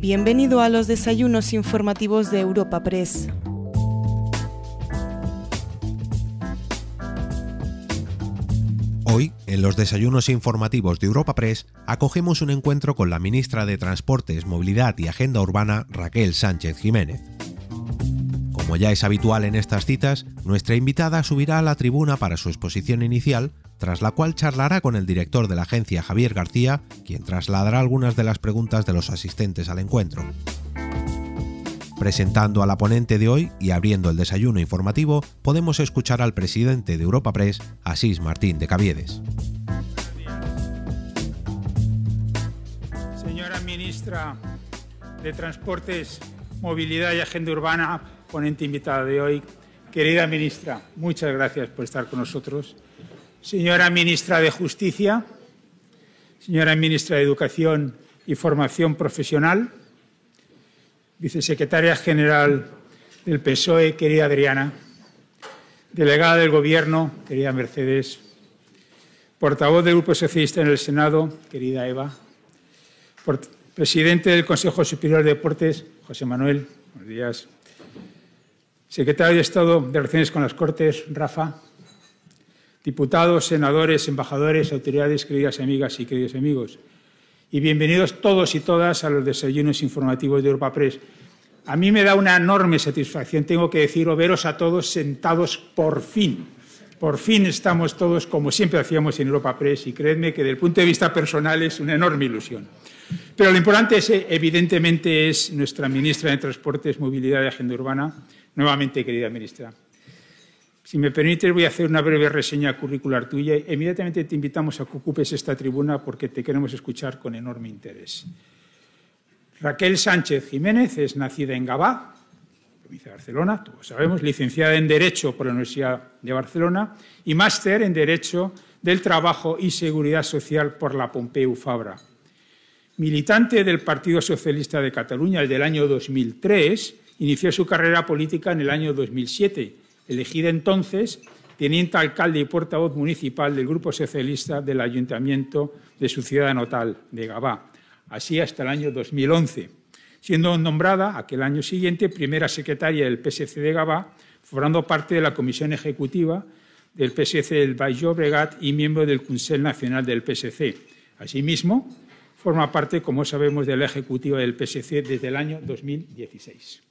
Bienvenido a los desayunos informativos de Europa Press. Hoy, en los desayunos informativos de Europa Press, acogemos un encuentro con la ministra de Transportes, Movilidad y Agenda Urbana, Raquel Sánchez Jiménez. Como ya es habitual en estas citas, nuestra invitada subirá a la tribuna para su exposición inicial, tras la cual charlará con el director de la agencia Javier García, quien trasladará algunas de las preguntas de los asistentes al encuentro. Presentando a la ponente de hoy y abriendo el desayuno informativo, podemos escuchar al presidente de Europa Press, Asís Martín de Caviedes. Señora ministra de Transportes, Movilidad y Agenda Urbana, ponente invitada de hoy. Querida ministra, muchas gracias por estar con nosotros. Señora ministra de Justicia, señora ministra de Educación y Formación Profesional, vicesecretaria general del PSOE, querida Adriana, delegada del Gobierno, querida Mercedes, portavoz del Grupo Socialista en el Senado, querida Eva, presidente del Consejo Superior de Deportes, José Manuel, buenos días, secretario de Estado de Relaciones con las Cortes, Rafa, diputados, senadores, embajadores, autoridades, queridas amigas y queridos amigos, y bienvenidos todos y todas a los desayunos informativos de Europa Press. A mí me da una enorme satisfacción, tengo que decirlo, veros a todos sentados por fin. Por fin estamos todos como siempre hacíamos en Europa Press y creedme que desde el punto de vista personal es una enorme ilusión. Pero lo importante es, evidentemente es nuestra ministra de Transportes, Movilidad y Agenda Urbana. Nuevamente, querida ministra, si me permites, voy a hacer una breve reseña curricular tuya. Inmediatamente te invitamos a que ocupes esta tribuna porque te queremos escuchar con enorme interés. Raquel Sánchez Jiménez es nacida en Gabá, provincia de Barcelona, todos sabemos, licenciada en Derecho por la Universidad de Barcelona y máster en Derecho del Trabajo y Seguridad Social por la Pompeu Fabra. Militante del Partido Socialista de Cataluña, el del año 2003, inició su carrera política en el año 2007 elegida entonces teniente alcalde y portavoz municipal del Grupo Socialista del Ayuntamiento de su ciudad natal, de Gabá, así hasta el año 2011, siendo nombrada aquel año siguiente primera secretaria del PSC de Gabá, formando parte de la comisión ejecutiva del PSC del Baix Llobregat y miembro del Consell Nacional del PSC. Asimismo, forma parte, como sabemos, de la ejecutiva del PSC desde el año 2016.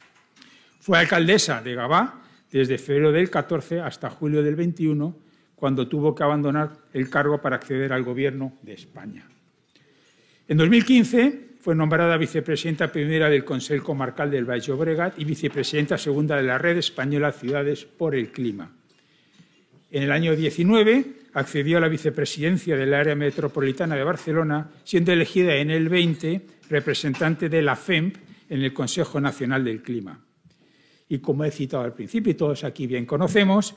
Fue alcaldesa de Gabá desde febrero del 14 hasta julio del 21, cuando tuvo que abandonar el cargo para acceder al Gobierno de España. En 2015 fue nombrada vicepresidenta primera del Consejo Comarcal del Valle Obregat y vicepresidenta segunda de la Red Española Ciudades por el Clima. En el año 19 accedió a la vicepresidencia del área metropolitana de Barcelona, siendo elegida en el 20 representante de la FEMP en el Consejo Nacional del Clima y como he citado al principio y todos aquí bien conocemos,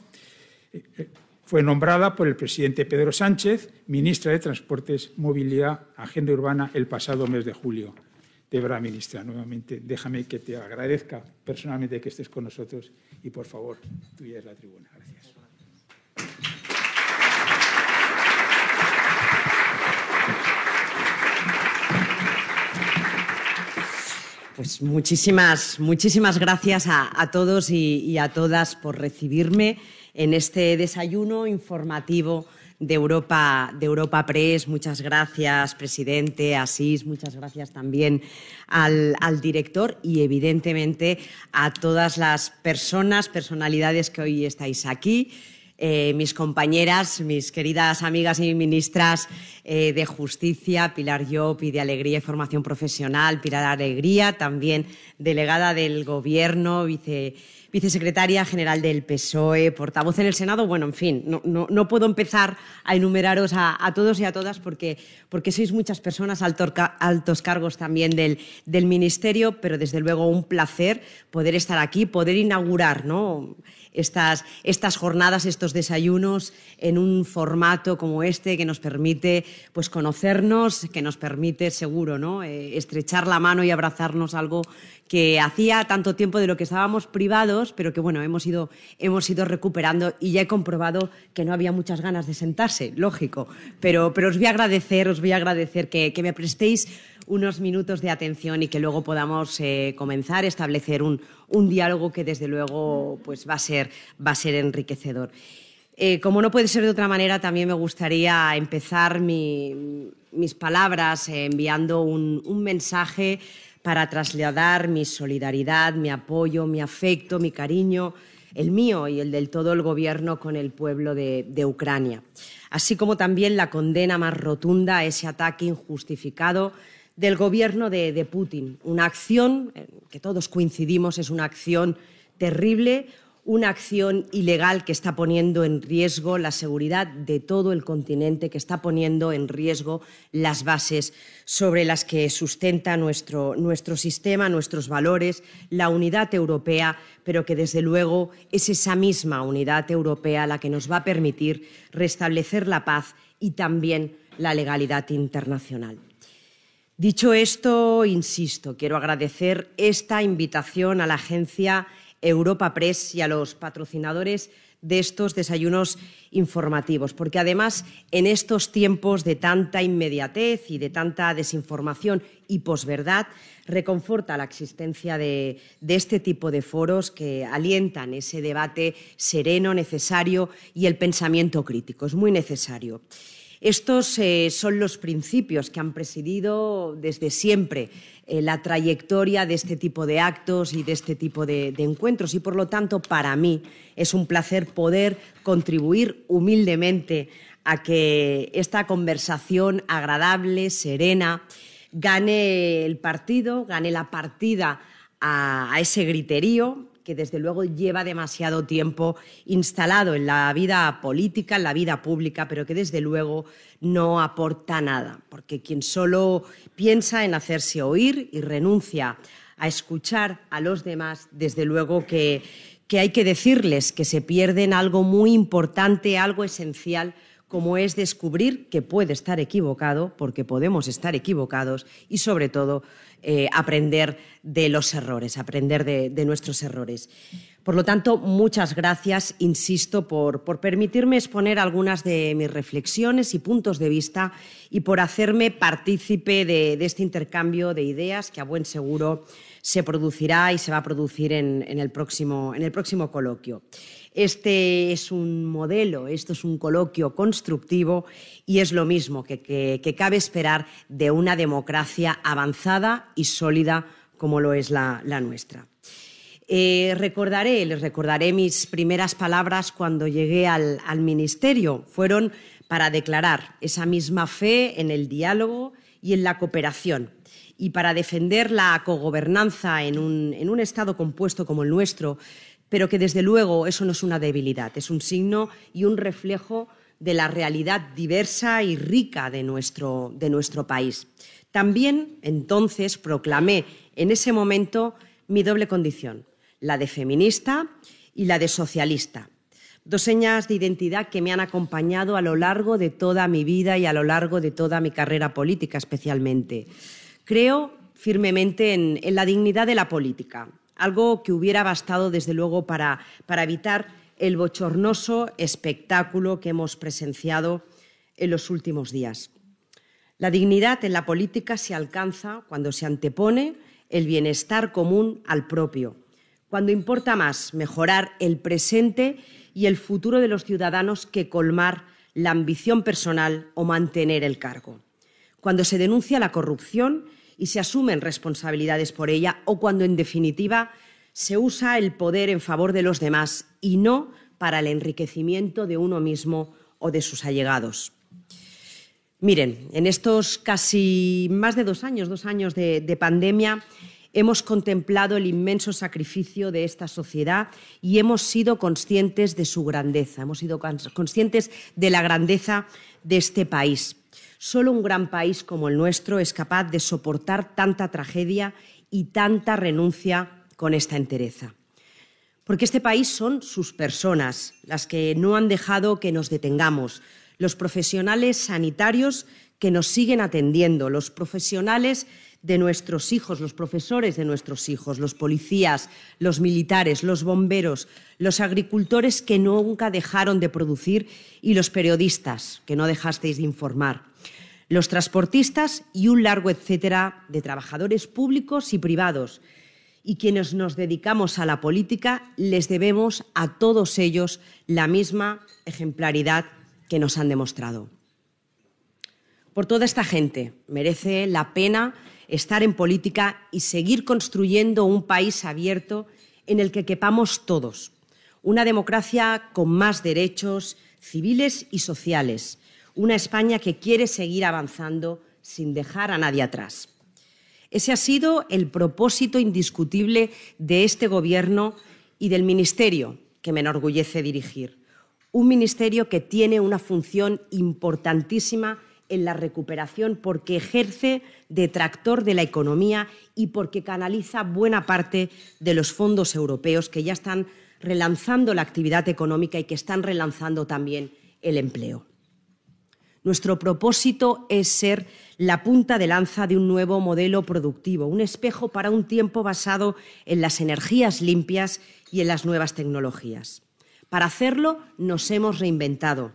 eh, eh, fue nombrada por el presidente Pedro Sánchez ministra de Transportes, Movilidad, Agenda Urbana el pasado mes de julio. De verdad, ministra, nuevamente déjame que te agradezca personalmente que estés con nosotros y, por favor, tuya es la tribuna. Gracias. Pues muchísimas, muchísimas gracias a, todos y, a todas por recibirme en este desayuno informativo de Europa, de Europa Press. Muchas gracias, presidente Asís. Muchas gracias también al, al, director y, evidentemente, a todas las personas, personalidades que hoy estáis aquí. Eh, mis compañeras, mis queridas amigas y ministras eh, de Justicia, Pilar Llop de Alegría y Formación Profesional, Pilar Alegría, también delegada del Gobierno, vicesecretaria general del PSOE, portavoz en el Senado. Bueno, en fin, no, puedo empezar a enumeraros a, todos y a todas porque, porque sois muchas personas, altos cargos también del, del Ministerio, pero desde luego un placer poder estar aquí, poder inaugurar ¿no? estas, estas jornadas, estos desayunos en un formato como este que nos permite pues, conocernos, que nos permite, seguro, ¿no? Eh, estrechar la mano y abrazarnos algo que hacía tanto tiempo de lo que estábamos privados, pero que bueno, hemos ido, hemos ido recuperando y ya he comprobado que no había muchas ganas de sentarse, lógico. Pero, pero os voy a agradecer, os voy a agradecer que, que me prestéis unos minutos de atención y que luego podamos eh, comenzar a establecer un, diálogo que desde luego pues, va, a ser, va a ser enriquecedor. Eh, como no puede ser de otra manera, también me gustaría empezar mis palabras enviando un, un mensaje para trasladar mi solidaridad, mi apoyo, mi afecto, mi cariño, el mío y el del todo el Gobierno con el pueblo de, Ucrania, así como también la condena más rotunda a ese ataque injustificado del Gobierno de, Putin. Una acción que todos coincidimos es una acción terrible, una acción ilegal que está poniendo en riesgo la seguridad de todo el continente, que está poniendo en riesgo las bases sobre las que sustenta nuestro, nuestro sistema, nuestros valores, la unidad europea, pero que desde luego es esa misma unidad europea la que nos va a permitir restablecer la paz y también la legalidad internacional. Dicho esto, insisto, quiero agradecer esta invitación a la Agencia Europa Press y a los patrocinadores de estos desayunos informativos, porque además en estos tiempos de tanta inmediatez y de tanta desinformación y posverdad, reconforta la existencia de, este tipo de foros que alientan ese debate sereno, necesario y el pensamiento crítico. Es muy necesario. Estos eh, son los principios que han presidido desde siempre eh, la trayectoria de este tipo de actos y de este tipo de, encuentros. Y, por lo tanto, para mí es un placer poder contribuir humildemente a que esta conversación agradable, serena, gane el partido, gane la partida a ese griterío que desde luego lleva demasiado tiempo instalado en la vida política, en la vida pública, pero que desde luego no aporta nada, porque quien solo piensa en hacerse oír y renuncia a escuchar a los demás, desde luego que, hay que decirles que se pierden algo muy importante, algo esencial como es descubrir que puede estar equivocado, porque podemos estar equivocados, y sobre todo eh, aprender de los errores, aprender de, nuestros errores. Por lo tanto, muchas gracias, insisto, por, permitirme exponer algunas de mis reflexiones y puntos de vista y por hacerme partícipe de, este intercambio de ideas que a buen seguro se producirá y se va a producir en, el, próximo, en el próximo coloquio. Este es un modelo, esto es un coloquio constructivo y es lo mismo que, cabe esperar de una democracia avanzada y sólida como lo es la, nuestra. Eh, recordaré, les recordaré mis primeras palabras cuando llegué al, ministerio. Fueron para declarar esa misma fe en el diálogo y en la cooperación y para defender la cogobernanza en un Estado compuesto como el nuestro, pero que desde luego eso no es una debilidad, es un signo y un reflejo de la realidad diversa y rica de nuestro, de nuestro país. También entonces proclamé en ese momento mi doble condición, la de feminista y la de socialista, dos señas de identidad que me han acompañado a lo largo de toda mi vida y a lo largo de toda mi carrera política especialmente. Creo firmemente en, en la dignidad de la política, algo que hubiera bastado, desde luego, para, evitar el bochornoso espectáculo que hemos presenciado en los últimos días. La dignidad en la política se alcanza cuando se antepone el bienestar común al propio, cuando importa más mejorar el presente y el futuro de los ciudadanos que colmar la ambición personal o mantener el cargo, cuando se denuncia la corrupción y se asumen responsabilidades por ella o cuando, en definitiva, se usa el poder en favor de los demás y no para el enriquecimiento de uno mismo o de sus allegados. Miren, en estos casi más de dos años, dos años de, de pandemia, hemos contemplado el inmenso sacrificio de esta sociedad y hemos sido conscientes de su grandeza, hemos sido conscientes de la grandeza de este país. Solo un gran país como el nuestro es capaz de soportar tanta tragedia y tanta renuncia con esta entereza. Porque este país son sus personas las que no han dejado que nos detengamos, los profesionales sanitarios que nos siguen atendiendo, los profesionales de nuestros hijos, los profesores de nuestros hijos, los policías, los militares, los bomberos, los agricultores que nunca dejaron de producir y los periodistas que no dejasteis de informar los transportistas y un largo etcétera de trabajadores públicos y privados. Y quienes nos dedicamos a la política les debemos a todos ellos la misma ejemplaridad que nos han demostrado. Por toda esta gente merece la pena estar en política y seguir construyendo un país abierto en el que quepamos todos, una democracia con más derechos civiles y sociales, una España que quiere seguir avanzando sin dejar a nadie atrás. Ese ha sido el propósito indiscutible de este Gobierno y del Ministerio que me enorgullece dirigir. Un ministerio que tiene una función importantísima en la recuperación porque ejerce de tractor de la economía y porque canaliza buena parte de los fondos europeos que ya están relanzando la actividad económica y que están relanzando también el empleo. Nuestro propósito es ser la punta de lanza de un nuevo modelo productivo, un espejo para un tiempo basado en las energías limpias y en las nuevas tecnologías. Para hacerlo nos hemos reinventado.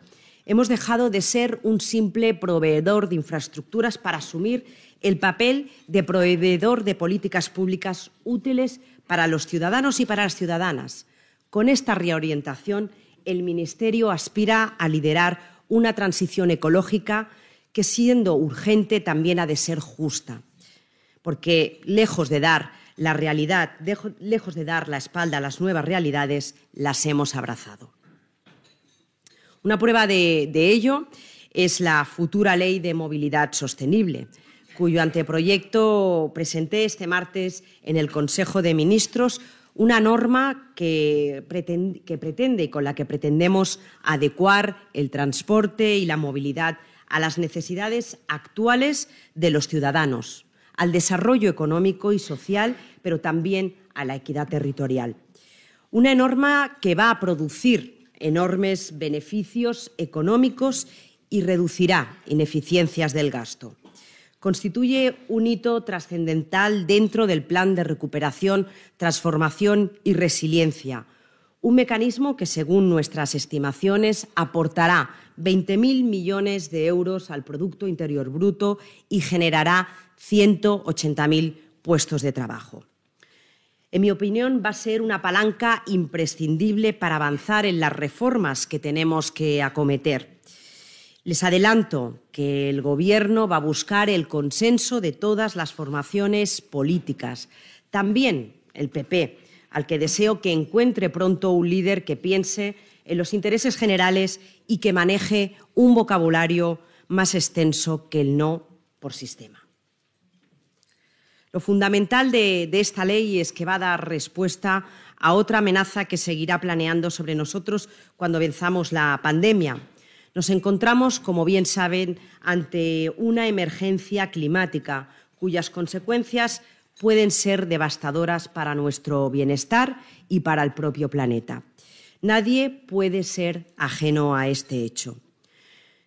Hemos dejado de ser un simple proveedor de infraestructuras para asumir el papel de proveedor de políticas públicas útiles para los ciudadanos y para las ciudadanas. Con esta reorientación, el Ministerio aspira a liderar una transición ecológica que, siendo urgente, también ha de ser justa. Porque lejos de dar la realidad, lejos de dar la espalda a las nuevas realidades, las hemos abrazado. Una prueba de, ello es la futura ley de movilidad sostenible, cuyo anteproyecto presenté este martes en el Consejo de Ministros una norma que pretende, y con la que pretendemos adecuar el transporte y la movilidad a las necesidades actuales de los ciudadanos, al desarrollo económico y social, pero también a la equidad territorial. Una norma que va a producir enormes beneficios económicos y reducirá ineficiencias del gasto constituye un hito trascendental dentro del Plan de Recuperación, Transformación y Resiliencia, un mecanismo que, según nuestras estimaciones, aportará 20.000 millones de euros al Producto Interior Bruto y generará 180.000 puestos de trabajo. En mi opinión, va a ser una palanca imprescindible para avanzar en las reformas que tenemos que acometer les adelanto que el Gobierno va a buscar el consenso de todas las formaciones políticas, también el PP, al que deseo que encuentre pronto un líder que piense en los intereses generales y que maneje un vocabulario más extenso que el no por sistema. Lo fundamental de, esta ley es que va a dar respuesta a otra amenaza que seguirá planeando sobre nosotros cuando venzamos la pandemia, nos encontramos, como bien saben, ante una emergencia climática cuyas consecuencias pueden ser devastadoras para nuestro bienestar y para el propio planeta. Nadie puede ser ajeno a este hecho.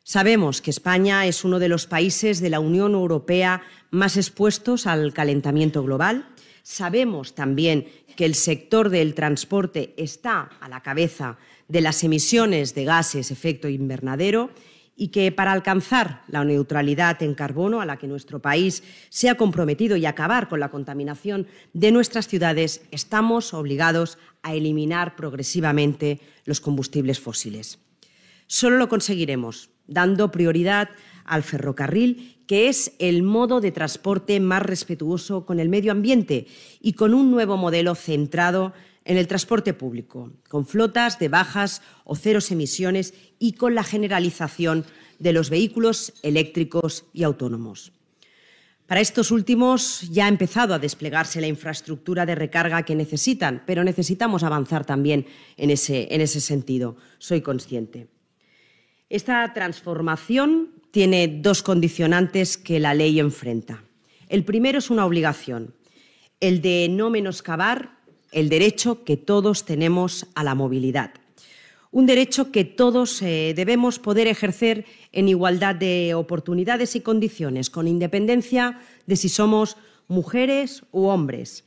Sabemos que España es uno de los países de la Unión Europea más expuestos al calentamiento global. Sabemos también que el sector del transporte está a la cabeza de las emisiones de gases efecto invernadero y que para alcanzar la neutralidad en carbono a la que nuestro país se ha comprometido y acabar con la contaminación de nuestras ciudades, estamos obligados a eliminar progresivamente los combustibles fósiles. Solo lo conseguiremos dando prioridad al ferrocarril, que es el modo de transporte más respetuoso con el medio ambiente y con un nuevo modelo centrado en el transporte público, con flotas de bajas o ceros emisiones y con la generalización de los vehículos eléctricos y autónomos. Para estos últimos ya ha empezado a desplegarse la infraestructura de recarga que necesitan, pero necesitamos avanzar también en ese, en ese sentido. Soy consciente. Esta transformación tiene dos condicionantes que la ley enfrenta. El primero es una obligación, el de no menoscabar el derecho que todos tenemos a la movilidad. Un derecho que todos eh, debemos poder ejercer en igualdad de oportunidades y condiciones, con independencia de si somos mujeres u hombres,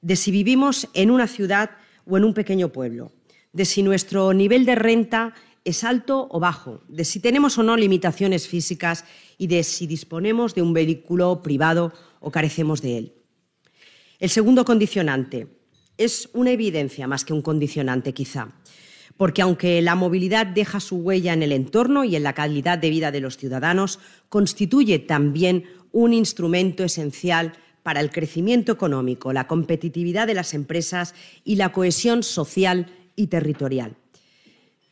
de si vivimos en una ciudad o en un pequeño pueblo, de si nuestro nivel de renta es alto o bajo, de si tenemos o no limitaciones físicas y de si disponemos de un vehículo privado o carecemos de él. El segundo condicionante es una evidencia más que un condicionante quizá, porque aunque la movilidad deja su huella en el entorno y en la calidad de vida de los ciudadanos, constituye también un instrumento esencial para el crecimiento económico, la competitividad de las empresas y la cohesión social y territorial.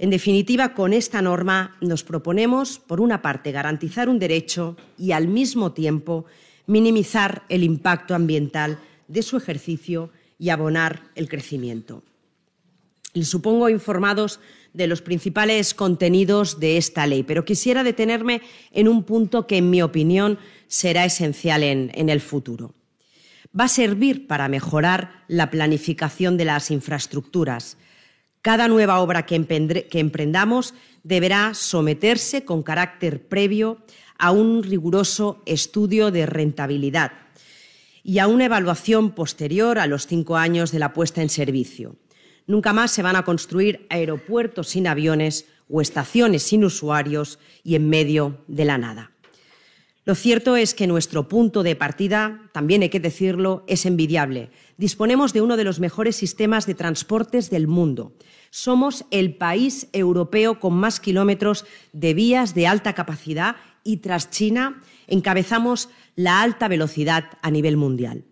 En definitiva, con esta norma nos proponemos, por una parte, garantizar un derecho y, al mismo tiempo, minimizar el impacto ambiental de su ejercicio y abonar el crecimiento. Les supongo informados de los principales contenidos de esta ley, pero quisiera detenerme en un punto que, en mi opinión, será esencial en, el futuro va a servir para mejorar la planificación de las infraestructuras. Cada nueva obra que, emprendamos deberá someterse con carácter previo a un riguroso estudio de rentabilidad y a una evaluación posterior a los cinco años de la puesta en servicio. Nunca más se van a construir aeropuertos sin aviones o estaciones sin usuarios y en medio de la nada. Lo cierto es que nuestro punto de partida, también hay que decirlo, es envidiable. Disponemos de uno de los mejores sistemas de transportes del mundo. Somos el país europeo con más kilómetros de vías de alta capacidad y tras China encabezamos la alta velocidad a nivel mundial.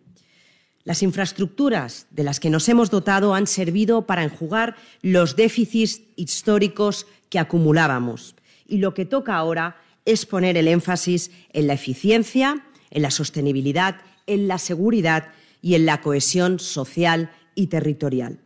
Las infraestructuras de las que nos hemos dotado han servido para enjugar los déficits históricos que acumulábamos. Y lo que toca ahora es poner el énfasis en la eficiencia, en la sostenibilidad, en la seguridad y en la cohesión social y territorial.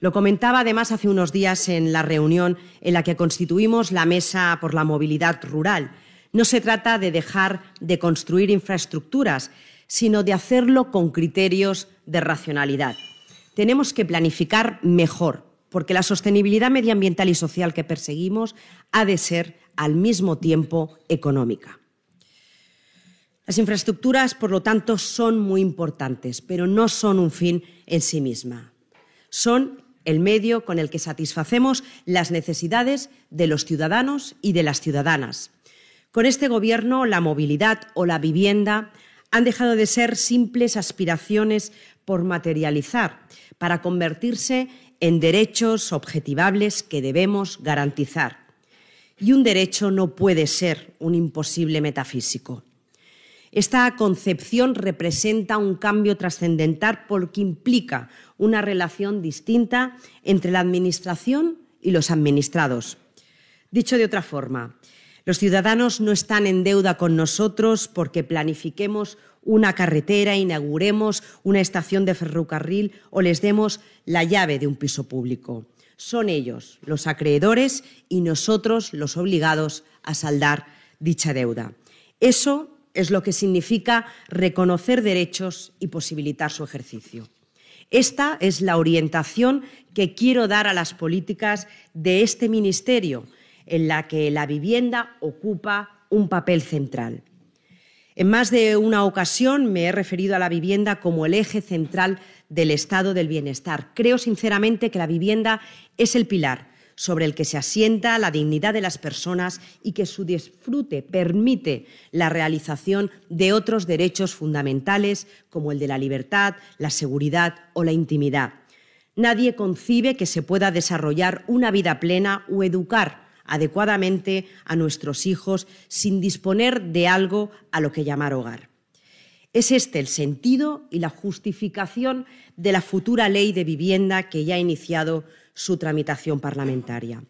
Lo comentaba además hace unos días en la reunión en la que constituimos la Mesa por la Movilidad Rural. No se trata de dejar de construir infraestructuras, sino de hacerlo con criterios de racionalidad. Tenemos que planificar mejor, porque la sostenibilidad medioambiental y social que perseguimos ha de ser al mismo tiempo económica. Las infraestructuras, por lo tanto, son muy importantes, pero no son un fin en sí misma. Son el medio con el que satisfacemos las necesidades de los ciudadanos y de las ciudadanas. Con este Gobierno, la movilidad o la vivienda han dejado de ser simples aspiraciones por materializar, para convertirse en derechos objetivables que debemos garantizar y un derecho no puede ser un imposible metafísico. Esta concepción representa un cambio trascendental porque implica una relación distinta entre la Administración y los administrados. Dicho de otra forma, los ciudadanos no están en deuda con nosotros porque planifiquemos una carretera, inauguremos una estación de ferrocarril o les demos la llave de un piso público. Son ellos los acreedores y nosotros los obligados a saldar dicha deuda. Eso es lo que significa reconocer derechos y posibilitar su ejercicio. Esta es la orientación que quiero dar a las políticas de este Ministerio, en la que la vivienda ocupa un papel central. En más de una ocasión me he referido a la vivienda como el eje central del estado del bienestar. Creo sinceramente que la vivienda es el pilar sobre el que se asienta la dignidad de las personas y que su disfrute permite la realización de otros derechos fundamentales como el de la libertad, la seguridad o la intimidad. Nadie concibe que se pueda desarrollar una vida plena o educar adecuadamente a nuestros hijos sin disponer de algo a lo que llamar hogar. Es este el sentido y la justificación de la futura ley de vivienda que ya ha iniciado su tramitación parlamentaria.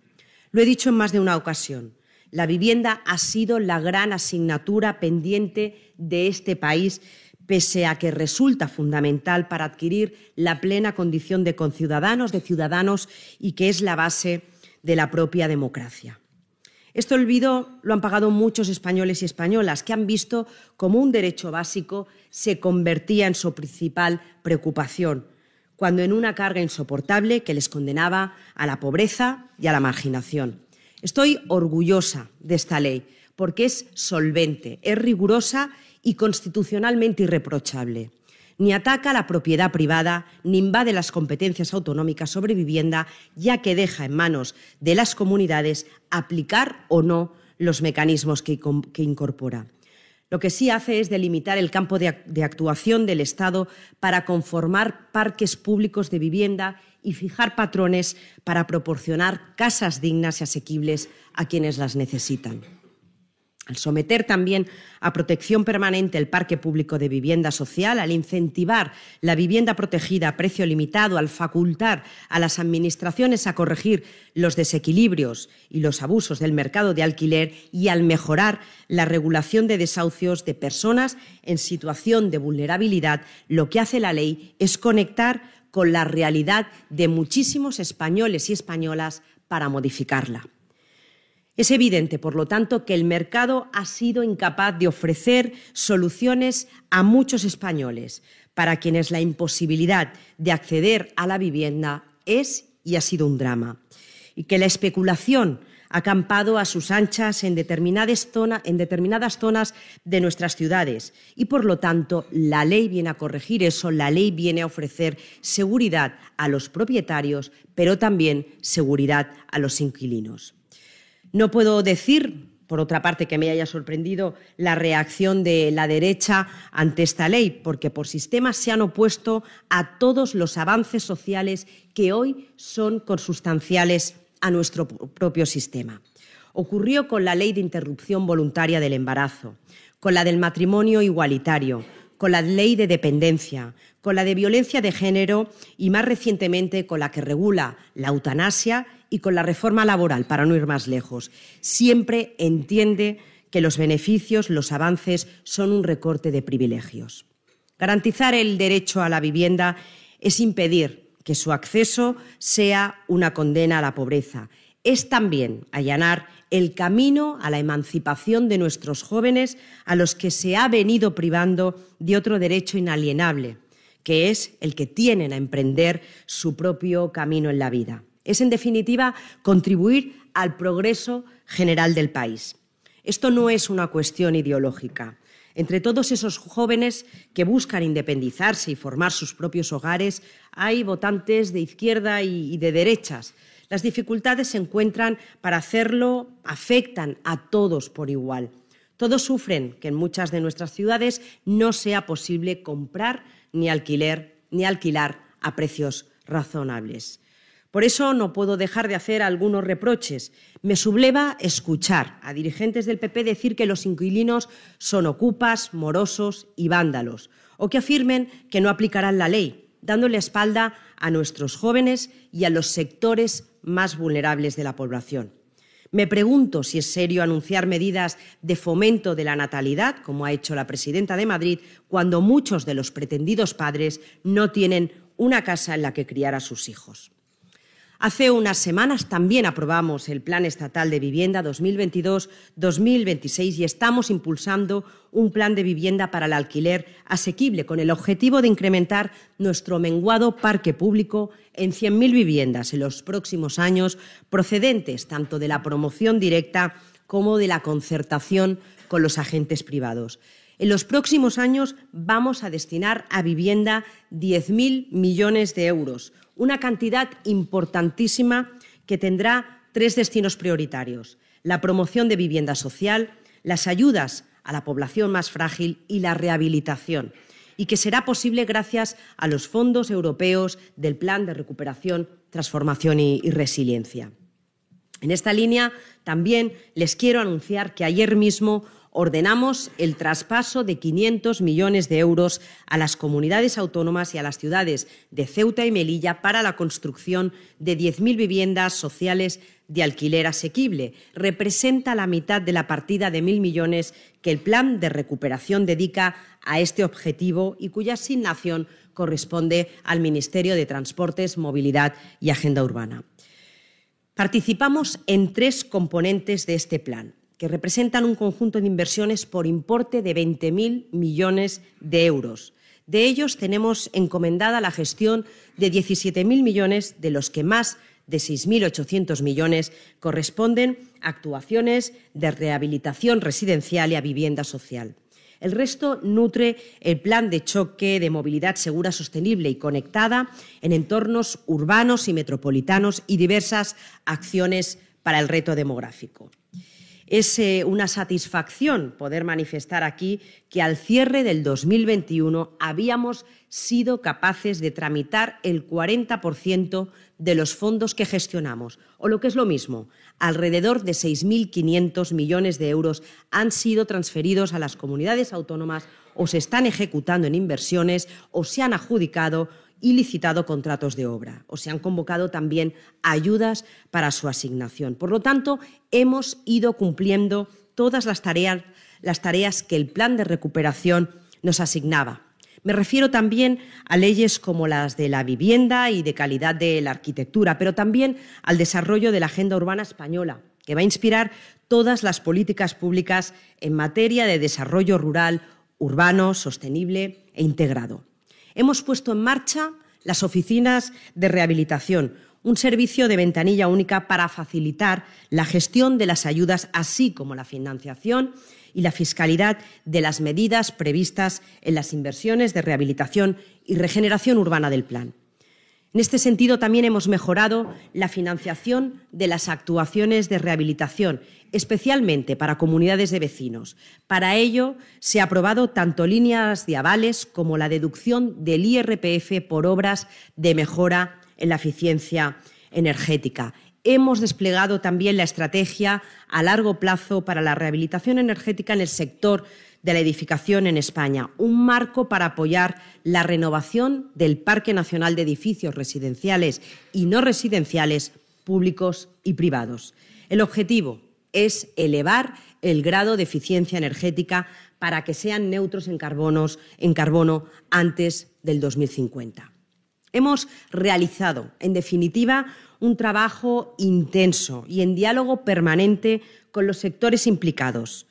Lo he dicho en más de una ocasión. La vivienda ha sido la gran asignatura pendiente de este país, pese a que resulta fundamental para adquirir la plena condición de conciudadanos, de ciudadanos, y que es la base de la propia democracia. Este olvido lo han pagado muchos españoles y españolas que han visto cómo un derecho básico se convertía en su principal preocupación, cuando en una carga insoportable que les condenaba a la pobreza y a la marginación. Estoy orgullosa de esta ley porque es solvente, es rigurosa y constitucionalmente irreprochable. Ni ataca la propiedad privada, ni invade las competencias autonómicas sobre vivienda, ya que deja en manos de las comunidades aplicar o no los mecanismos que, incorpora. Lo que sí hace es delimitar el campo de, actuación del Estado para conformar parques públicos de vivienda y fijar patrones para proporcionar casas dignas y asequibles a quienes las necesitan. Al someter también a protección permanente el parque público de vivienda social, al incentivar la vivienda protegida a precio limitado, al facultar a las administraciones a corregir los desequilibrios y los abusos del mercado de alquiler y al mejorar la regulación de desahucios de personas en situación de vulnerabilidad, lo que hace la ley es conectar con la realidad de muchísimos españoles y españolas para modificarla. Es evidente, por lo tanto, que el mercado ha sido incapaz de ofrecer soluciones a muchos españoles para quienes la imposibilidad de acceder a la vivienda es y ha sido un drama. Y que la especulación ha acampado a sus anchas en en determinadas zonas de nuestras ciudades. Y, por lo tanto, la ley viene a corregir eso, la ley viene a ofrecer seguridad a los propietarios, pero también seguridad a los inquilinos. No puedo decir, por otra parte, que me haya sorprendido la reacción de la derecha ante esta ley, porque por sistema se han opuesto a todos los avances sociales que hoy son consustanciales a nuestro propio sistema. Ocurrió con la ley de interrupción voluntaria del embarazo, con la del matrimonio igualitario, con la ley de dependencia, con la de violencia de género y más recientemente con la que regula la eutanasia y con la reforma laboral, para no ir más lejos, siempre entiende que los beneficios, los avances, son un recorte de privilegios. Garantizar el derecho a la vivienda es impedir que su acceso sea una condena a la pobreza. Es también allanar el camino a la emancipación de nuestros jóvenes a los que se ha venido privando de otro derecho inalienable, que es el que tienen a emprender su propio camino en la vida. Es, en definitiva, contribuir al progreso general del país. Esto no es una cuestión ideológica. Entre todos esos jóvenes que buscan independizarse y formar sus propios hogares, hay votantes de izquierda y de derechas. Las dificultades se encuentran para hacerlo, afectan a todos por igual. Todos sufren que en muchas de nuestras ciudades no sea posible comprar ni alquiler ni alquilar a precios razonables. Por eso no puedo dejar de hacer algunos reproches. Me subleva escuchar a dirigentes del PP decir que los inquilinos son ocupas, morosos y vándalos, o que afirmen que no aplicarán la ley, dándole espalda a nuestros jóvenes y a los sectores más vulnerables de la población. Me pregunto si es serio anunciar medidas de fomento de la natalidad, como ha hecho la presidenta de Madrid, cuando muchos de los pretendidos padres no tienen una casa en la que criar a sus hijos. Hace unas semanas también aprobamos el Plan Estatal de Vivienda 2022-2026 y estamos impulsando un plan de vivienda para el alquiler asequible con el objetivo de incrementar nuestro menguado parque público en 100.000 viviendas en los próximos años, procedentes tanto de la promoción directa como de la concertación con los agentes privados. En los próximos años vamos a destinar a vivienda 10.000 millones de euros, una cantidad importantísima que tendrá tres destinos prioritarios la promoción de vivienda social, las ayudas a la población más frágil y la rehabilitación, y que será posible gracias a los fondos europeos del Plan de Recuperación, Transformación y, Resiliencia. En esta línea también les quiero anunciar que ayer mismo ordenamos el traspaso de 500 millones de euros a las comunidades autónomas y a las ciudades de Ceuta y Melilla para la construcción de 10.000 viviendas sociales de alquiler asequible. Representa la mitad de la partida de mil millones que el Plan de Recuperación dedica a este objetivo y cuya asignación corresponde al Ministerio de Transportes, Movilidad y Agenda Urbana. Participamos en tres componentes de este plan que representan un conjunto de inversiones por importe de 20.000 millones de euros. De ellos tenemos encomendada la gestión de 17.000 millones, de los que más de 6.800 millones corresponden a actuaciones de rehabilitación residencial y a vivienda social. El resto nutre el plan de choque de movilidad segura, sostenible y conectada en entornos urbanos y metropolitanos y diversas acciones para el reto demográfico. Es una satisfacción poder manifestar aquí que al cierre del 2021 habíamos sido capaces de tramitar el 40% de los fondos que gestionamos, o lo que es lo mismo, alrededor de 6.500 millones de euros han sido transferidos a las comunidades autónomas o se están ejecutando en inversiones o se han adjudicado y licitado contratos de obra o se han convocado también ayudas para su asignación. Por lo tanto, hemos ido cumpliendo todas las tareas, las tareas que el plan de recuperación nos asignaba. Me refiero también a leyes como las de la vivienda y de calidad de la arquitectura, pero también al desarrollo de la Agenda Urbana Española, que va a inspirar todas las políticas públicas en materia de desarrollo rural, urbano, sostenible e integrado. Hemos puesto en marcha las oficinas de rehabilitación, un servicio de ventanilla única para facilitar la gestión de las ayudas, así como la financiación y la fiscalidad de las medidas previstas en las inversiones de rehabilitación y regeneración urbana del plan. En este sentido, también hemos mejorado la financiación de las actuaciones de rehabilitación, especialmente para comunidades de vecinos. Para ello, se ha aprobado tanto líneas de avales como la deducción del IRPF por obras de mejora en la eficiencia energética. Hemos desplegado también la estrategia a largo plazo para la rehabilitación energética en el sector de la edificación en España, un marco para apoyar la renovación del Parque Nacional de Edificios Residenciales y no residenciales públicos y privados. El objetivo es elevar el grado de eficiencia energética para que sean neutros en, en carbono antes del 2050. Hemos realizado, en definitiva, un trabajo intenso y en diálogo permanente con los sectores implicados.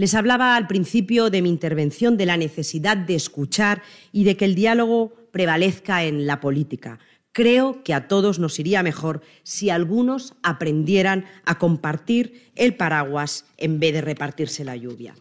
Les hablaba al principio de mi intervención de la necesidad de escuchar y de que el diálogo prevalezca en la política. Creo que a todos nos iría mejor si algunos aprendieran a compartir el paraguas en vez de repartirse la lluvia.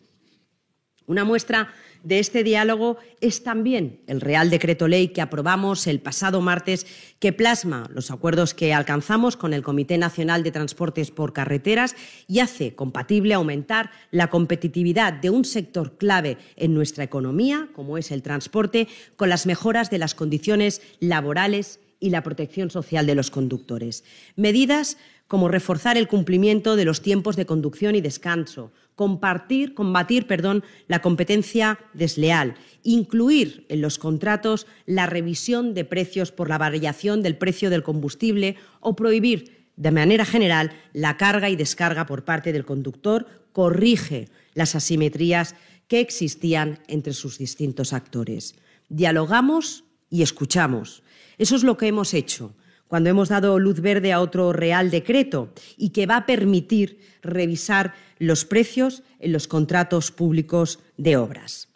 Una muestra de este diálogo es también el Real Decreto Ley que aprobamos el pasado martes, que plasma los acuerdos que alcanzamos con el Comité Nacional de Transportes por Carreteras y hace compatible aumentar la competitividad de un sector clave en nuestra economía, como es el transporte, con las mejoras de las condiciones laborales y la protección social de los conductores. Medidas como reforzar el cumplimiento de los tiempos de conducción y descanso, compartir, combatir perdón, la competencia desleal, incluir en los contratos la revisión de precios por la variación del precio del combustible o prohibir de manera general la carga y descarga por parte del conductor, corrige las asimetrías que existían entre sus distintos actores. Dialogamos y escuchamos. Eso es lo que hemos hecho cuando hemos dado luz verde a otro Real Decreto y que va a permitir revisar los precios en los contratos públicos de obras.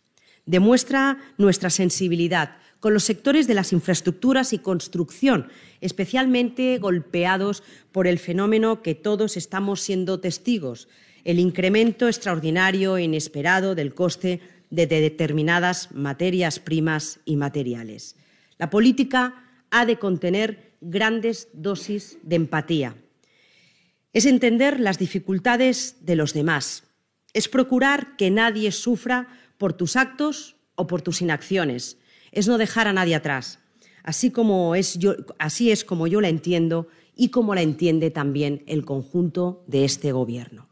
Demuestra nuestra sensibilidad con los sectores de las infraestructuras y construcción, especialmente golpeados por el fenómeno que todos estamos siendo testigos, el incremento extraordinario e inesperado del coste de determinadas materias primas y materiales. La política ha de contener grandes dosis de empatía. Es entender las dificultades de los demás. Es procurar que nadie sufra por tus actos o por tus inacciones. Es no dejar a nadie atrás. Así, como es yo, así es como yo la entiendo y como la entiende también el conjunto de este Gobierno.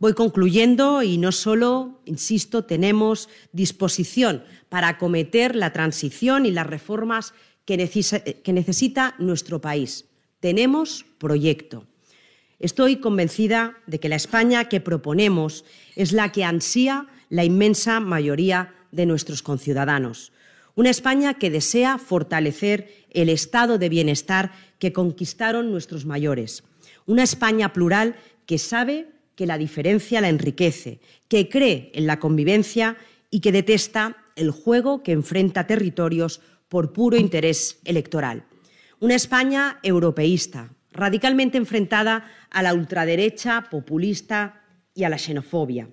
Voy concluyendo y no solo, insisto, tenemos disposición para acometer la transición y las reformas que, necesita nuestro país. Tenemos proyecto. Estoy convencida de que la España que proponemos es la que ansía la inmensa mayoría de nuestros conciudadanos. Una España que desea fortalecer el estado de bienestar que conquistaron nuestros mayores. Una España plural que sabe que la diferencia la enriquece, que cree en la convivencia y que detesta el juego que enfrenta territorios por puro interés electoral. Una España europeísta, radicalmente enfrentada a la ultraderecha populista y a la xenofobia.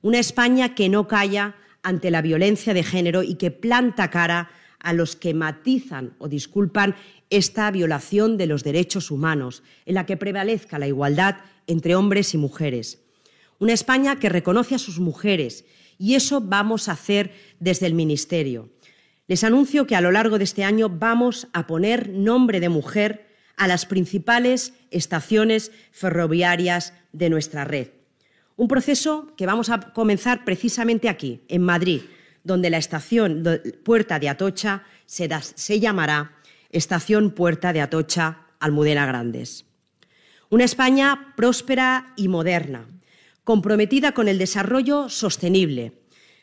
Una España que no calla ante la violencia de género y que planta cara a los que matizan o disculpan esta violación de los derechos humanos, en la que prevalezca la igualdad entre hombres y mujeres. Una España que reconoce a sus mujeres y eso vamos a hacer desde el Ministerio. Les anuncio que a lo largo de este año vamos a poner nombre de mujer a las principales estaciones ferroviarias de nuestra red. Un proceso que vamos a comenzar precisamente aquí, en Madrid, donde la estación Puerta de Atocha se, llamará Estación Puerta de Atocha Almudena Grandes. Una España próspera y moderna, comprometida con el desarrollo sostenible,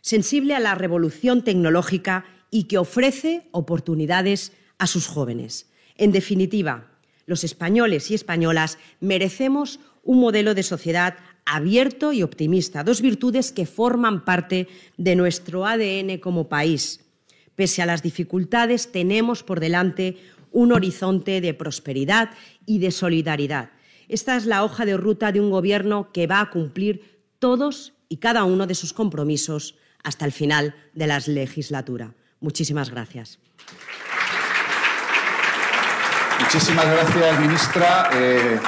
sensible a la revolución tecnológica y que ofrece oportunidades a sus jóvenes. En definitiva, los españoles y españolas merecemos un modelo de sociedad abierto y optimista, dos virtudes que forman parte de nuestro ADN como país. Pese a las dificultades, tenemos por delante un horizonte de prosperidad y de solidaridad. Esta es la hoja de ruta de un gobierno que va a cumplir todos y cada uno de sus compromisos hasta el final de la legislatura. Muchísimas gracias. Muchísimas gracias, ministra. Eh,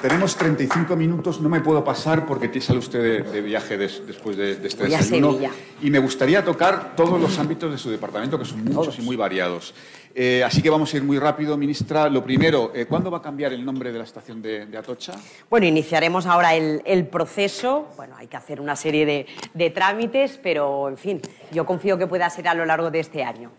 tenemos 35 minutos, no me puedo pasar porque sale usted de, viaje después de, este Voy desayuno. Y me gustaría tocar todos los ámbitos de su departamento, que son muchos y muy variados. Eh, así que vamos a ir muy rápido, ministra. Lo primero, eh, ¿cuándo va a cambiar el nombre de la estación de, Atocha? Bueno, iniciaremos ahora el, proceso. Bueno, hay que hacer una serie de, trámites, pero, en fin, yo confío que pueda ser a lo largo de este año.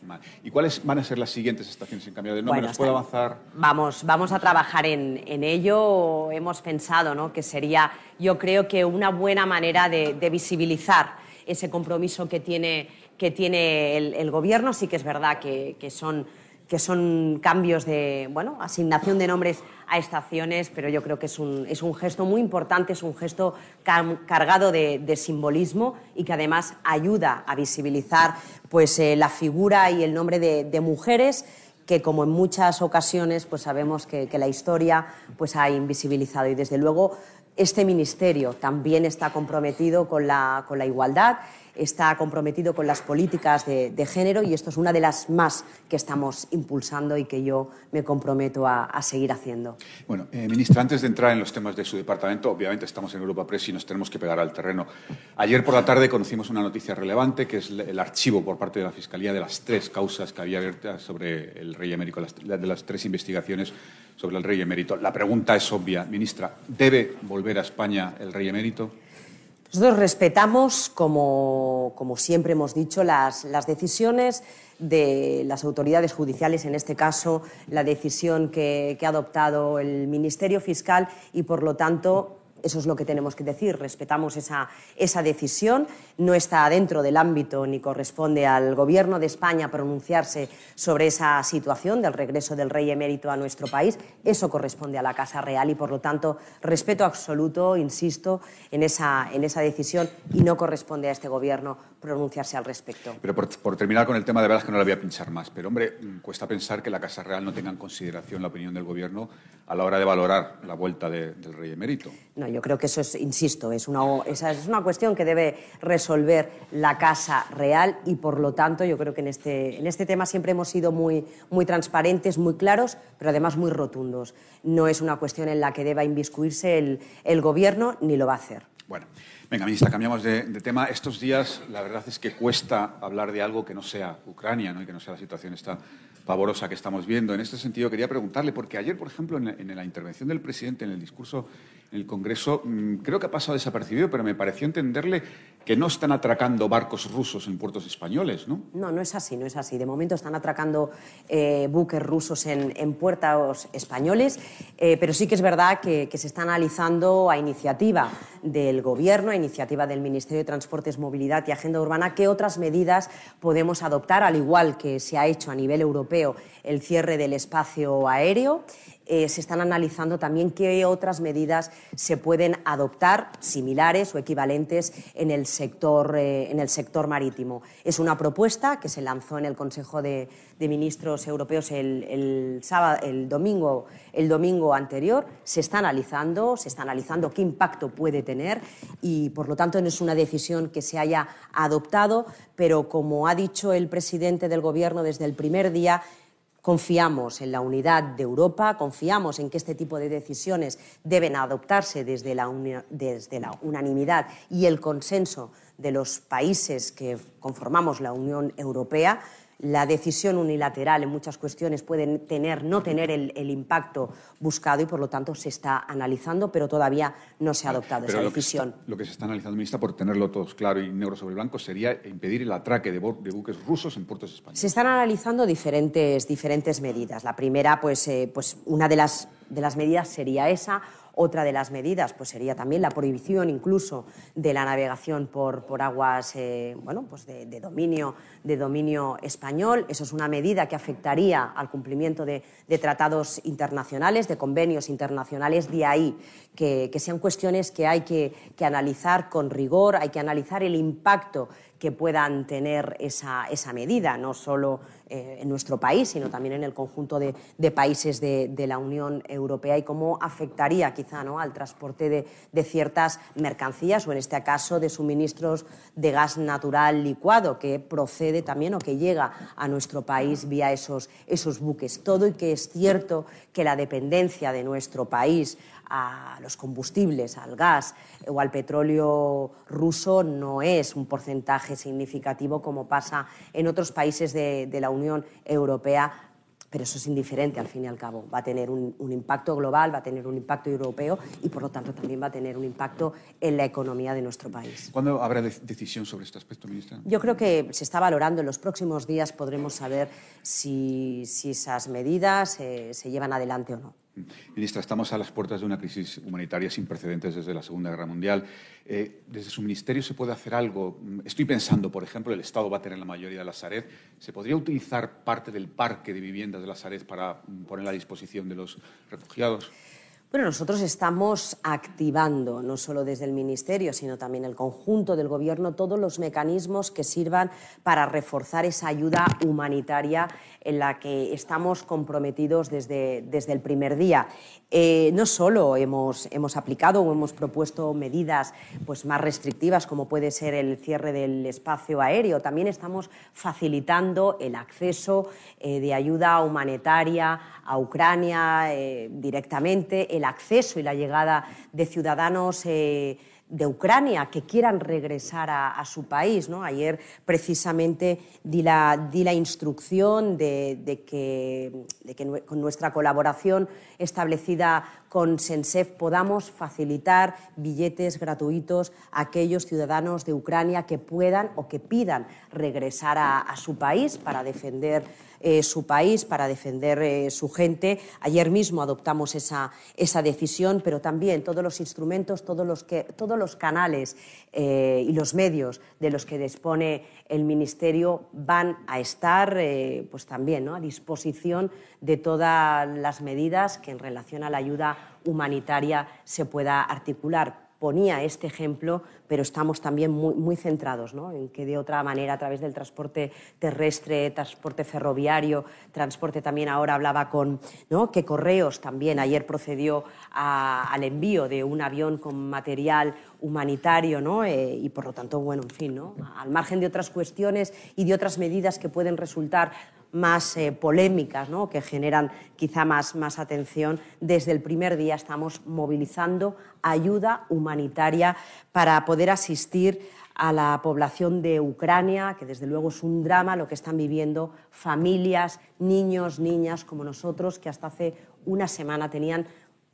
¿Y cuáles van a ser las siguientes estaciones en cambio de nombre? ¿Nos puede avanzar? Vamos, vamos a trabajar en, ello. Hemos pensado ¿no? que sería, yo creo que una buena manera de, visibilizar ese compromiso que tiene, que tiene el, Gobierno. Sí que es verdad que son que son cambios de bueno, asignación de nombres a estaciones, pero yo creo que es un, es un gesto muy importante, es un gesto cargado de, simbolismo y que además ayuda a visibilizar pues, eh, la figura y el nombre de, mujeres que como en muchas ocasiones pues sabemos que, la historia pues ha invisibilizado. Y desde luego este ministerio también está comprometido con la, con la igualdad está comprometido con las políticas de, género y esto es una de las más que estamos impulsando y que yo me comprometo a, seguir haciendo. Bueno, eh, ministra, antes de entrar en los temas de su departamento, obviamente estamos en Europa Press y nos tenemos que pegar al terreno. Ayer por la tarde conocimos una noticia relevante que es el archivo por parte de la Fiscalía de las tres causas que había abiertas sobre el rey emérito, de las tres investigaciones sobre el rey emérito. La pregunta es obvia, ministra, ¿debe volver a España el rey emérito? Nosotros respetamos, como, siempre hemos dicho, las, decisiones de las autoridades judiciales, en este caso la decisión que, que ha adoptado el Ministerio Fiscal y, por lo tanto, eso es lo que tenemos que decir. Respetamos esa, esa, decisión. No está dentro del ámbito ni corresponde al Gobierno de España pronunciarse sobre esa situación del regreso del rey emérito a nuestro país. Eso corresponde a la Casa Real y, por lo tanto, respeto absoluto, insisto, en esa, en esa decisión y no corresponde a este Gobierno pronunciarse al respecto. Pero por, terminar con el tema, de verdad que no la voy a pinchar más. Pero, hombre, cuesta pensar que la Casa Real no tenga en consideración la opinión del Gobierno a la hora de valorar la vuelta del rey emérito. No, yo creo que eso es, insisto, es una, esa es una cuestión que debe resolver la Casa Real y, por lo tanto, yo creo que en este, en este tema siempre hemos sido muy, muy transparentes, muy claros, pero además muy rotundos. No es una cuestión en la que deba inviscuirse el, el Gobierno ni lo va a hacer. Bueno. Venga, ministra, cambiamos de, tema. Estos días la verdad es que cuesta hablar de algo que no sea Ucrania ¿no? y que no sea la situación esta pavorosa que estamos viendo. En este sentido, quería preguntarle, porque ayer, por ejemplo, en, la intervención del presidente en el discurso el Congreso, mm, creo que ha pasado desapercibido, pero me pareció entenderle que no están atracando barcos rusos en puertos españoles, ¿no? No, no es así, no es así. De momento están atracando eh, buques rusos en, puertos españoles, eh, pero sí que es verdad que, se está analizando a iniciativa del Gobierno, a iniciativa del Ministerio de Transportes, Movilidad y Agenda Urbana, qué otras medidas podemos adoptar, al igual que se ha hecho a nivel europeo el cierre del espacio aéreo. Eh, se están analizando también qué otras medidas se pueden adoptar similares o equivalentes en el sector, eh, en el sector marítimo. Es una propuesta que se lanzó en el Consejo de, Ministros Europeos el, sábado, el, domingo, el domingo anterior. Se está analizando, se está analizando qué impacto puede tener y, por lo tanto, no es una decisión que se haya adoptado, pero, como ha dicho el presidente del Gobierno desde el primer día, Confiamos en la unidad de Europa, confiamos en que este tipo de decisiones deben adoptarse desde la, desde la, unanimidad y el consenso de los países que conformamos la Unión Europea la decisión unilateral en muchas cuestiones puede tener, no tener el, impacto buscado y, por lo tanto, se está analizando, pero todavía no se ha adoptado esa decisión. lo que se está analizando, ministra, por tenerlo todo claro y negro sobre blanco, sería impedir el atraque de, buques rusos en puertos españoles. Se están analizando diferentes, diferentes medidas. La primera, pues, eh, pues una de las, de las medidas sería esa. Otra de las medidas pues, sería también la prohibición incluso de la navegación por, por aguas eh, bueno, pues de, dominio, de dominio español. Eso es una medida que afectaría al cumplimiento de, tratados internacionales, de convenios internacionales. De ahí que, sean cuestiones que hay que, que analizar con rigor, hay que analizar el impacto que puedan tener esa, esa medida, no solo eh, en nuestro país, sino también en el conjunto de, países de, la Unión Europea y cómo afectaría quizá ¿no? al transporte de, ciertas mercancías o en este caso de suministros de gas natural licuado que procede también o que llega a nuestro país vía esos, esos buques. Todo y que es cierto que la dependencia de nuestro país a los combustibles, al gas o al petróleo ruso no es un porcentaje significativo como pasa en otros países de, la Unión Europea pero eso es indiferente al fin y al cabo. Va a tener un, impacto global, va a tener un impacto europeo y por lo tanto también va a tener un impacto en la economía de nuestro país. ¿Cuándo habrá decisión sobre este aspecto, ministra? Yo creo que se está valorando. En los próximos días podremos saber si, esas medidas eh, se llevan adelante o no. Ministra, estamos a las puertas de una crisis humanitaria sin precedentes desde la Segunda Guerra Mundial. Eh, ¿Desde su ministerio se puede hacer algo? Estoy pensando, por ejemplo, el Estado va a tener la mayoría de la Sareb. ¿Se podría utilizar parte del parque de viviendas de la Sareb para poner a disposición de los refugiados? Bueno, nosotros estamos activando, no solo desde el Ministerio, sino también el conjunto del Gobierno, todos los mecanismos que sirvan para reforzar esa ayuda humanitaria en la que estamos comprometidos desde, desde el primer día. Eh, no solo hemos, hemos aplicado o hemos propuesto medidas pues, más restrictivas, como puede ser el cierre del espacio aéreo, también estamos facilitando el acceso eh, de ayuda humanitaria a Ucrania eh, directamente, el acceso y la llegada de ciudadanos de Ucrania que quieran regresar a, su país. ¿no? Ayer precisamente di la, di la instrucción de, que, de, que, con nuestra colaboración establecida con Sensef podamos facilitar billetes gratuitos a aquellos ciudadanos de Ucrania que puedan o que pidan regresar a, a su país para defender eh, su país, para defender eh, su gente. Ayer mismo adoptamos esa, esa, decisión, pero también todos los instrumentos, todos los, que, todos los canales eh, y los medios de los que dispone el Ministerio van a estar pues también ¿no? a disposición de todas las medidas que en relación a la ayuda humanitaria se pueda articular ponía este ejemplo, pero estamos también muy, centrados en que de otra manera, a través del transporte terrestre, transporte ferroviario, transporte también ahora hablaba con ¿no? que Correos también ayer procedió al envío de un avión con material humanitario ¿no? Eh, y por lo tanto, bueno, en fin, ¿no? al margen de otras cuestiones y de otras medidas que pueden resultar más eh, polémicas, ¿no? que generan quizá más, más atención, desde el primer día estamos movilizando ayuda humanitaria para poder asistir a la población de Ucrania, que desde luego es un drama lo que están viviendo familias, niños, niñas como nosotros, que hasta hace una semana tenían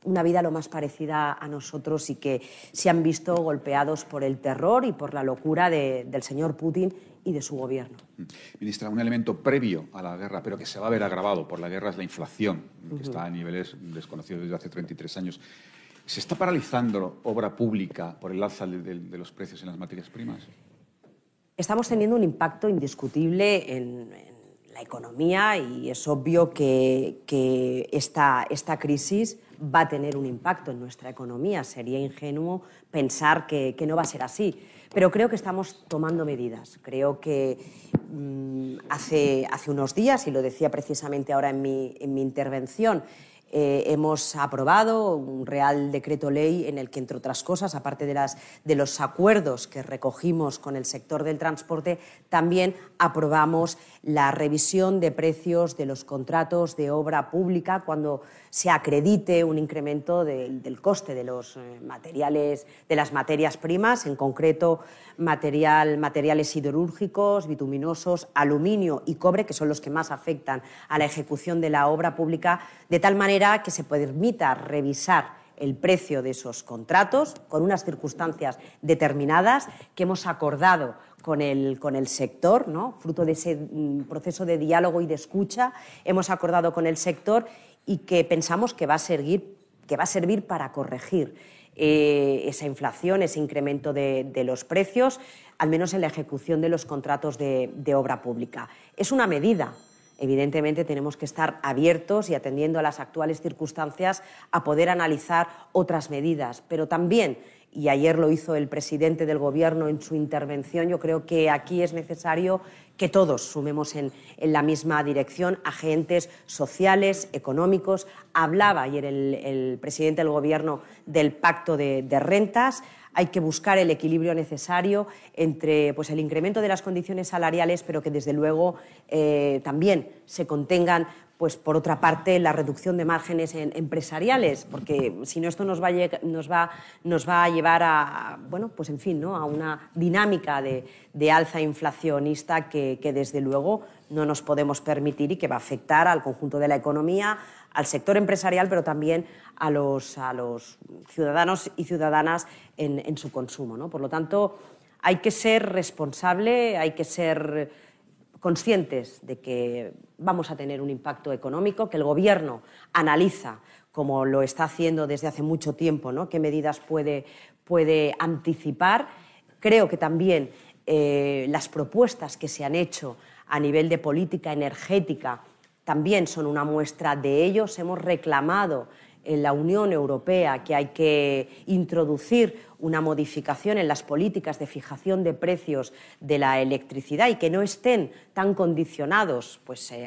una vida lo más parecida a nosotros y que se han visto golpeados por el terror y por la locura del señor Putin y de su gobierno. Mm. Ministra, un elemento previo a la guerra, pero que se va a ver agravado por la guerra, es la inflación, que está a niveles desconocidos desde hace 33 años. ¿Se está paralizando obra pública por el alza de, los precios en las materias primas? Estamos teniendo un impacto indiscutible en, la economía y es obvio que, que esta, esta crisis va a tener un impacto en nuestra economía. Sería ingenuo pensar que, no va a ser así. Pero creo que estamos tomando medidas. Creo que mm, hace, hace unos días, y lo decía precisamente ahora en mi, en mi intervención, eh, hemos aprobado un Real Decreto Ley en el que, entre otras cosas, aparte de, las, de los acuerdos que recogimos con el sector del transporte, también aprobamos la revisión de precios de los contratos de obra pública cuando se acredite un incremento del coste de los eh, materiales, de las materias primas, en concreto material, materiales siderúrgicos, bituminosos, aluminio y cobre, que son los que más afectan a la ejecución de la obra pública, de tal manera que se permita revisar el precio de esos contratos con unas circunstancias determinadas que hemos acordado con el, con el sector, ¿no? fruto de ese mm, proceso de diálogo y de escucha, hemos acordado con el sector y que pensamos que va a, servir, que va a servir para corregir eh, esa inflación, ese incremento de, los precios, al menos en la ejecución de los contratos de, obra pública. Es una medida. Evidentemente tenemos que estar abiertos y atendiendo a las actuales circunstancias a poder analizar otras medidas, pero también y ayer lo hizo el presidente del Gobierno en su intervención, yo creo que aquí es necesario que todos sumemos en, la misma dirección, agentes sociales, económicos. Hablaba ayer el, presidente del Gobierno del pacto de, rentas. Hay que buscar el equilibrio necesario entre pues, el incremento de las condiciones salariales, pero que desde luego eh, también se contengan pues por otra parte la reducción de márgenes empresariales, porque si no esto nos va, a, nos va, nos va a llevar a, bueno, pues en fin, ¿no? a una dinámica de, alza inflacionista que, desde luego no nos podemos permitir y que va a afectar al conjunto de la economía, al sector empresarial, pero también a los, a los ciudadanos y ciudadanas en, en su consumo. ¿no? Por lo tanto, hay que ser responsable, hay que ser conscientes de que vamos a tener un impacto económico, que el Gobierno analiza, como lo está haciendo desde hace mucho tiempo, ¿no? qué medidas puede, puede anticipar. Creo que también eh, las propuestas que se han hecho a nivel de política energética también son una muestra de ellos. Hemos reclamado en la Unión Europea que hay que introducir una modificación en las políticas de fijación de precios de la electricidad y que no estén tan condicionados pues, eh,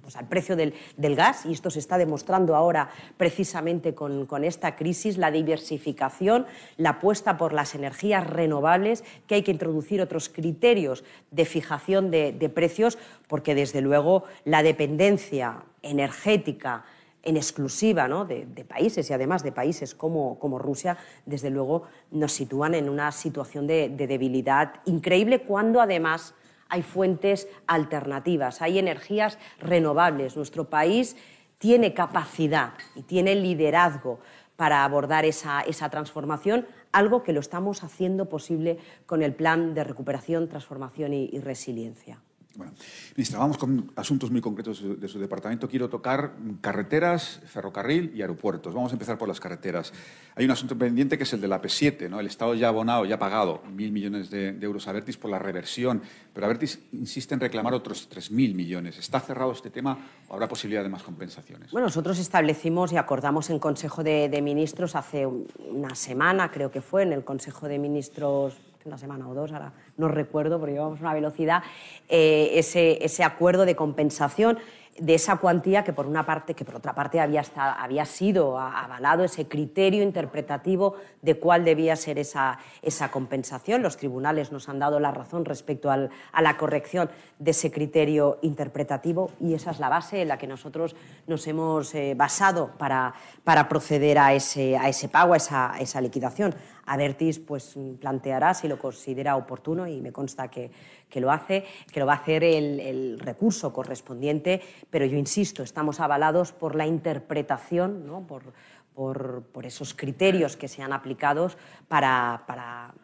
pues al precio del, gas, y esto se está demostrando ahora precisamente con, esta crisis, la diversificación, la apuesta por las energías renovables, que hay que introducir otros criterios de fijación de precios, porque desde luego la dependencia energética en exclusiva de, países y además de países como, Rusia, desde luego nos sitúan en una situación de, debilidad increíble cuando además hay fuentes alternativas, hay energías renovables. Nuestro país tiene capacidad y tiene liderazgo para abordar esa, transformación, algo que lo estamos haciendo posible con el Plan de Recuperación, Transformación y Resiliencia. Bueno, ministra, vamos con asuntos muy concretos de su, departamento. Quiero tocar carreteras, ferrocarril y aeropuertos. Vamos a empezar por las carreteras. Hay un asunto pendiente que es el de la P7. ¿no? El Estado ya ha abonado, ya ha pagado mil millones de, euros a Avertis por la reversión, pero Avertis insiste en reclamar otros tres mil millones. ¿Está cerrado este tema o habrá posibilidad de más compensaciones? Bueno, nosotros establecimos y acordamos en Consejo de Ministros hace una semana, creo que fue, en el Consejo de Ministros una semana o dos, ahora no recuerdo, porque llevamos una velocidad, eh, ese, ese acuerdo de compensación de esa cuantía que por una parte, que por otra parte había, había sido avalado ese criterio interpretativo de cuál debía ser esa, esa compensación. Los tribunales nos han dado la razón respecto a la corrección de ese criterio interpretativo y esa es la base en la que nosotros nos hemos eh, basado para, para proceder a ese, a ese pago, a esa, a esa liquidación. Avertis pues, planteará si lo considera oportuno y me consta que, lo hace, que lo va a hacer el, recurso correspondiente, pero yo insisto, estamos avalados por la interpretación, ¿no? por, por, esos criterios que se han aplicado para, para,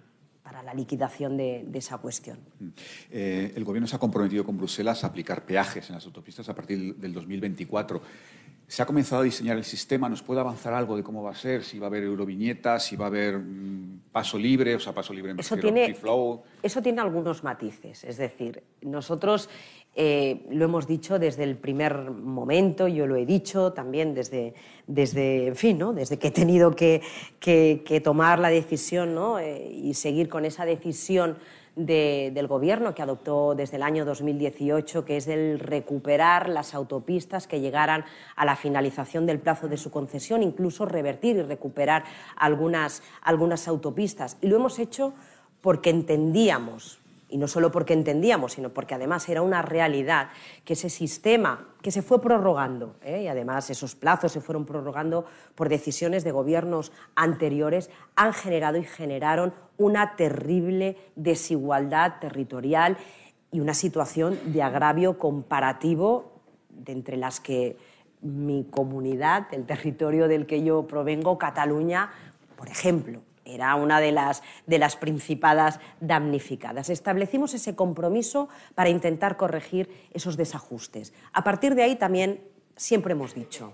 la liquidación de, esa cuestión. Eh, el Gobierno se ha comprometido con Bruselas a aplicar peajes en las autopistas a partir del 2024. Se ha comenzado a diseñar el sistema, ¿nos puede avanzar algo de cómo va a ser? Si va a haber euroviñetas, si va a haber mm, paso libre, o sea, paso libre en eso tiene, flow. Eso tiene algunos matices, es decir, nosotros Eh, lo hemos dicho desde el primer momento, yo lo he dicho también desde, desde, en fin, ¿no? desde que he tenido que, que, tomar la decisión ¿no? Eh, y seguir con esa decisión del Gobierno que adoptó desde el año 2018, que es el recuperar las autopistas que llegaran a la finalización del plazo de su concesión, incluso revertir y recuperar algunas, algunas autopistas. Y lo hemos hecho porque entendíamos y no solo porque entendíamos, sino porque además era una realidad que ese sistema que se fue prorrogando, ¿eh? y además esos plazos se fueron prorrogando por decisiones de gobiernos anteriores, han generado y generaron una terrible desigualdad territorial y una situación de agravio comparativo de entre las que mi comunidad, el territorio del que yo provengo, Cataluña, por ejemplo, era una de las, de las principadas damnificadas. Establecimos ese compromiso para intentar corregir esos desajustes. A partir de ahí también siempre hemos dicho,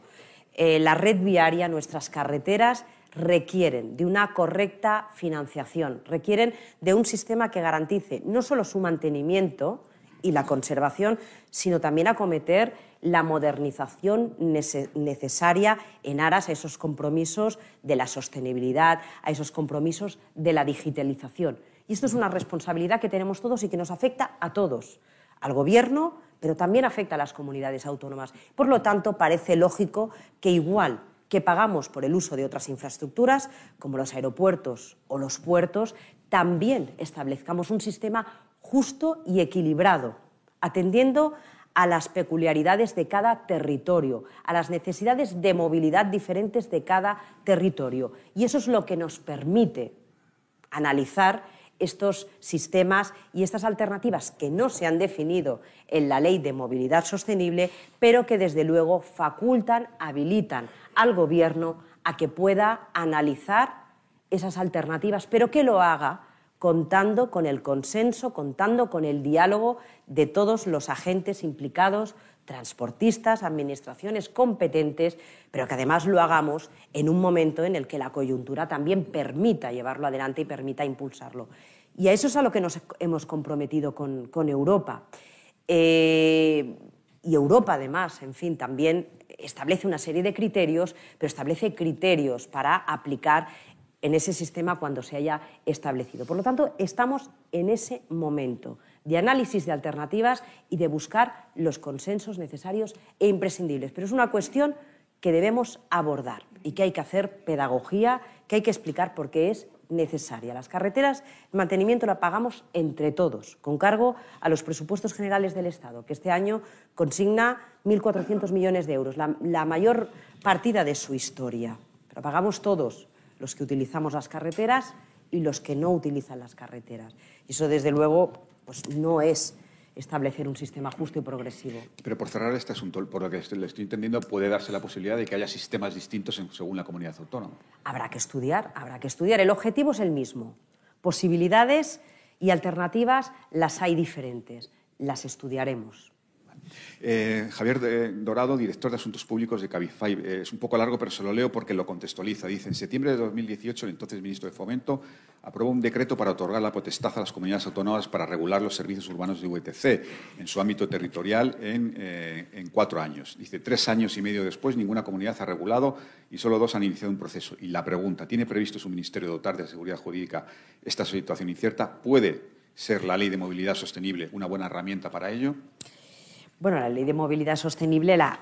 eh, la red viaria, nuestras carreteras, requieren de una correcta financiación, requieren de un sistema que garantice no solo su mantenimiento y la conservación, sino también acometer la modernización necesaria en aras a esos compromisos de la sostenibilidad, a esos compromisos de la digitalización. Y esto es una responsabilidad que tenemos todos y que nos afecta a todos, al Gobierno, pero también afecta a las comunidades autónomas. Por lo tanto, parece lógico que igual que pagamos por el uso de otras infraestructuras, como los aeropuertos o los puertos, también establezcamos un sistema justo y equilibrado, atendiendo a las peculiaridades de cada territorio, a las necesidades de movilidad diferentes de cada territorio. Y eso es lo que nos permite analizar estos sistemas y estas alternativas que no se han definido en la ley de movilidad sostenible, pero que desde luego facultan, habilitan al Gobierno a que pueda analizar esas alternativas, pero que lo haga contando con el consenso, contando con el diálogo de todos los agentes implicados, transportistas, administraciones competentes, pero que además lo hagamos en un momento en el que la coyuntura también permita llevarlo adelante y permita impulsarlo. Y a eso es a lo que nos hemos comprometido con, Europa. Eh, y Europa, además, en fin, también establece una serie de criterios, pero establece criterios para aplicar en ese sistema cuando se haya establecido. Por lo tanto, estamos en ese momento de análisis de alternativas y de buscar los consensos necesarios e imprescindibles. Pero es una cuestión que debemos abordar y que hay que hacer pedagogía, que hay que explicar por qué es necesaria. Las carreteras, el mantenimiento la pagamos entre todos, con cargo a los presupuestos generales del Estado, que este año consigna 1.400 millones de euros, la, mayor partida de su historia. Pero pagamos todos, los que utilizamos las carreteras y los que no utilizan las carreteras. Y eso, desde luego, pues no es establecer un sistema justo y progresivo. Pero por cerrar este asunto, por lo que le estoy entendiendo, puede darse la posibilidad de que haya sistemas distintos según la comunidad autónoma. Habrá que estudiar, habrá que estudiar. El objetivo es el mismo. Posibilidades y alternativas las hay diferentes. Las estudiaremos. Eh, Javier eh, Dorado, director de Asuntos Públicos de Cabify. Eh, es un poco largo, pero se lo leo porque lo contextualiza. Dice, en septiembre de 2018, el entonces ministro de Fomento aprobó un decreto para otorgar la potestad a las comunidades autónomas para regular los servicios urbanos de VTC en su ámbito territorial en, en cuatro años. Dice, tres años y medio después, ninguna comunidad ha regulado y solo dos han iniciado un proceso. Y la pregunta, ¿tiene previsto su ministerio dotar de seguridad jurídica esta situación incierta? ¿Puede ser la ley de movilidad sostenible una buena herramienta para ello? Bueno, la ley de movilidad sostenible la,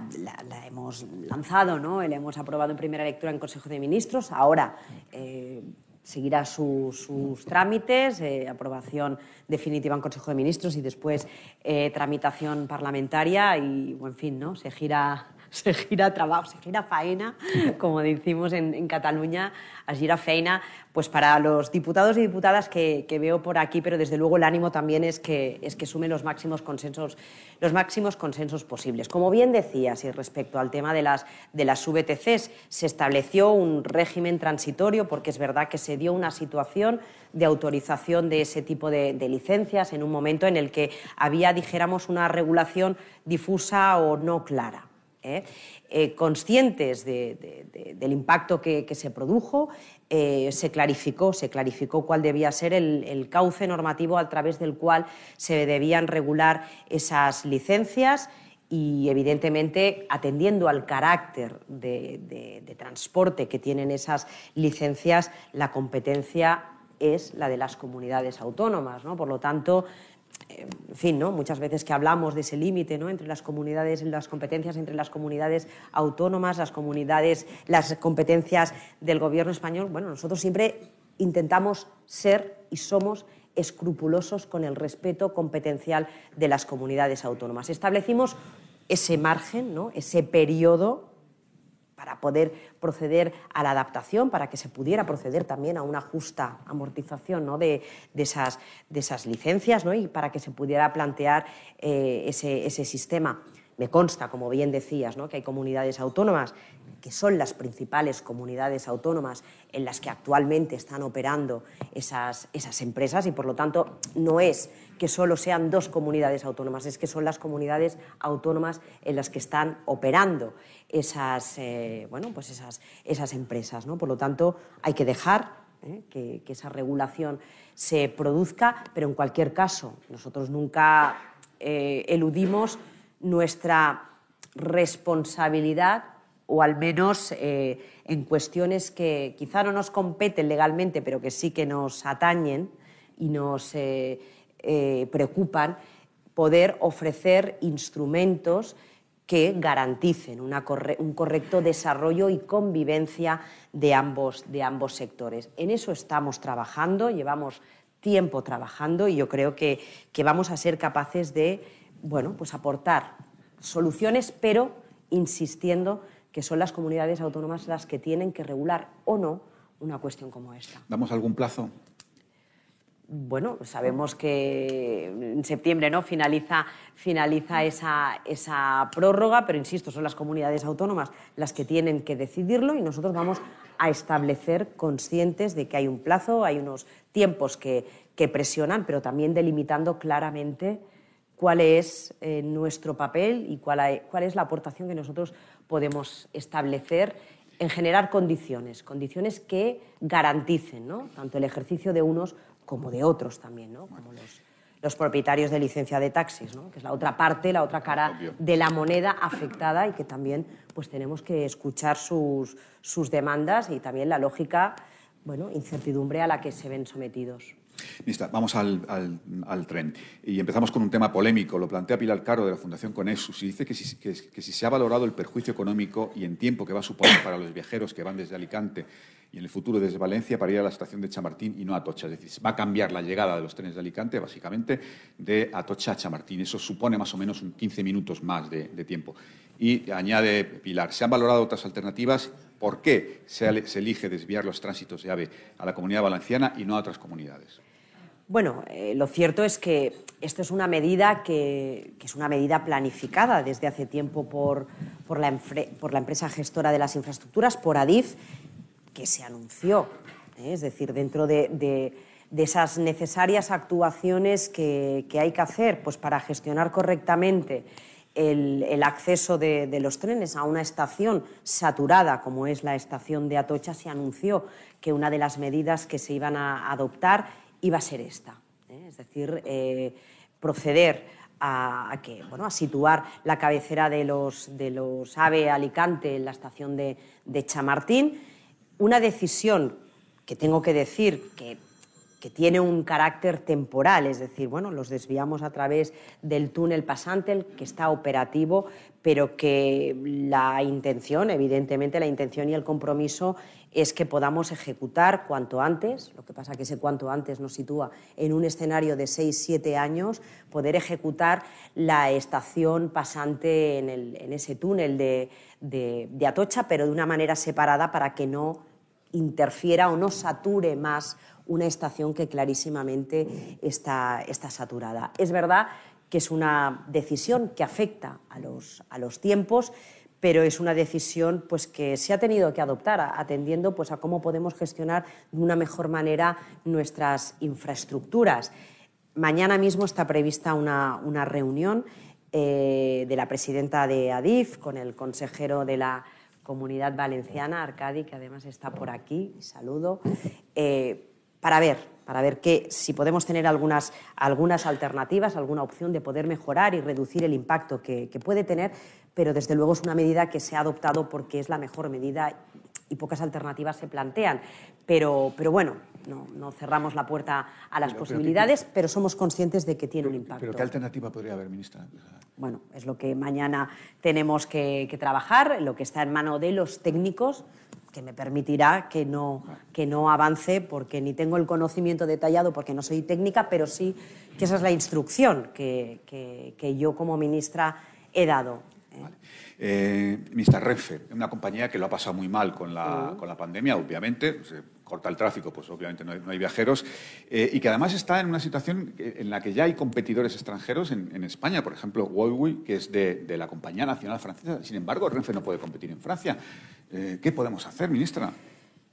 hemos lanzado, ¿no? la hemos aprobado en primera lectura en Consejo de Ministros. Ahora eh, seguirá sus trámites, eh, aprobación definitiva en Consejo de Ministros y después eh, tramitación parlamentaria y, en fin, ¿no? se gira se gira trabajo, se gira faena, como decimos en, Cataluña, a gira feina, pues para los diputados y diputadas que, veo por aquí, pero desde luego el ánimo también es que, es que sumen los máximos consensos, los máximos consensos posibles. Como bien decías, y respecto al tema de las, de las VTCs, se estableció un régimen transitorio porque es verdad que se dio una situación de autorización de ese tipo de, de, licencias en un momento en el que había, dijéramos, una regulación difusa o no clara. ¿Eh? Eh, conscientes del impacto que, se produjo, eh, se clarificó, se clarificó cuál debía ser el, cauce normativo a través del cual se debían regular esas licencias y, evidentemente, atendiendo al carácter de, transporte que tienen esas licencias, la competencia es la de las comunidades autónomas. ¿no? Por lo tanto, en fin, ¿no? muchas veces que hablamos de ese límite ¿no? entre las comunidades, las competencias entre las comunidades autónomas, las comunidades, las competencias del gobierno español, bueno, nosotros siempre intentamos ser y somos escrupulosos con el respeto competencial de las comunidades autónomas. Establecimos ese margen, ¿no? ese periodo para poder proceder a la adaptación, para que se pudiera proceder también a una justa amortización ¿no? de, esas, de, esas, licencias ¿no? y para que se pudiera plantear eh, ese, ese sistema. Me consta, como bien decías, ¿no? que hay comunidades autónomas que son las principales comunidades autónomas en las que actualmente están operando esas, esas empresas y, por lo tanto, no es que solo sean dos comunidades autónomas, es que son las comunidades autónomas en las que están operando esas, eh, bueno, pues esas, esas empresas. ¿no? Por lo tanto, hay que dejar ¿eh? que, esa regulación se produzca, pero en cualquier caso, nosotros nunca eh, eludimos nuestra responsabilidad o al menos en cuestiones que quizá no nos competen legalmente, pero que sí que nos atañen y nos eh, preocupan, poder ofrecer instrumentos que garanticen un correcto desarrollo y convivencia de ambos, de ambos sectores. En eso estamos trabajando, llevamos tiempo trabajando y yo creo que, que vamos a ser capaces de bueno, pues aportar soluciones, pero insistiendo que son las comunidades autónomas las que tienen que regular o no una cuestión como esta. ¿Damos algún plazo? Bueno, sabemos que en septiembre ¿no? finaliza, finaliza esa, esa prórroga, pero insisto, son las comunidades autónomas las que tienen que decidirlo y nosotros vamos a establecer conscientes de que hay un plazo, hay unos tiempos que, que presionan, pero también delimitando claramente cuál es eh, nuestro papel y cuál, cuál, es la aportación que nosotros podemos establecer en generar condiciones, condiciones que garanticen tanto el ejercicio de unos como de otros también, ¿no? como los, los, propietarios de licencia de taxis, ¿no? que es la otra parte, la otra cara de la moneda afectada y que también pues, tenemos que escuchar sus, sus demandas y también la lógica, bueno, incertidumbre a la que se ven sometidos vamos al, tren. Y empezamos con un tema polémico. Lo plantea Pilar Caro de la Fundación Conexus y dice que si, se ha valorado el perjuicio económico y en tiempo que va a suponer para los viajeros que van desde Alicante y en el futuro desde Valencia para ir a la estación de Chamartín y no a Atocha. Es decir, va a cambiar la llegada de los trenes de Alicante básicamente de Atocha a Chamartín. Eso supone más o menos un 15 minutos más de, tiempo. Y añade Pilar, se han valorado otras alternativas. ¿Por qué se, elige desviar los tránsitos de AVE a la comunidad valenciana y no a otras comunidades? Bueno, eh, lo cierto es que esto es una medida que, es una medida planificada desde hace tiempo por, la, empresa gestora de las infraestructuras, por ADIF, que se anunció. ¿eh? Es decir, dentro de, esas necesarias actuaciones que, hay que hacer pues, para gestionar correctamente el, acceso de, los trenes a una estación saturada como es la estación de Atocha, se anunció que una de las medidas que se iban a adoptar iba a ser esta. ¿eh? Es decir, eh, proceder a, que, bueno, a situar la cabecera de los, de los AVE Alicante en la estación de, de Chamartín. Una decisión que tengo que decir que que tiene un carácter temporal, es decir, bueno, los desviamos a través del túnel pasante, que está operativo, pero que la intención, evidentemente la intención y el compromiso es que podamos ejecutar cuanto antes, lo que pasa que ese cuanto antes nos sitúa en un escenario de 6-7 años, poder ejecutar la estación pasante en, ese túnel de Atocha, pero de una manera separada para que no interfiera o no sature más una estación que clarísimamente está, está saturada. Es verdad que es una decisión que afecta a los, a los tiempos, pero es una decisión pues, que se ha tenido que adoptar atendiendo pues, a cómo podemos gestionar de una mejor manera nuestras infraestructuras. Mañana mismo está prevista una, una reunión eh, de la presidenta de ADIF, con el consejero de la Comunidad Valenciana, Arcadi, que además está por aquí, saludo, eh, para ver, para ver que, si podemos tener algunas, algunas alternativas, alguna opción de poder mejorar y reducir el impacto que, que puede tener, pero desde luego es una medida que se ha adoptado porque es la mejor medida y pocas alternativas se plantean. Pero, pero bueno, no, no cerramos la puerta a las Pero- pero posibilidades, pero somos conscientes de que tiene un impacto. ¿Pero qué alternativa podría haber, ministra? Bueno, es lo que mañana tenemos que, que trabajar, lo que está en mano de los técnicos, que me permitirá que no, que no avance, porque ni tengo el conocimiento detallado, porque no soy técnica, pero sí que esa es la instrucción que, que- que yo como ministra he dado. ¿eh? Eh, ministra Renfe, una compañía que lo ha pasado muy mal con la, con la pandemia, obviamente, corta el tráfico, pues obviamente no hay, viajeros, eh, y que además está en una situación en la que ya hay competidores extranjeros en, España, por ejemplo, Huawei, que es de, de la compañía nacional francesa, sin embargo, Renfe no puede competir en Francia. Eh, ¿Qué podemos hacer, ministra?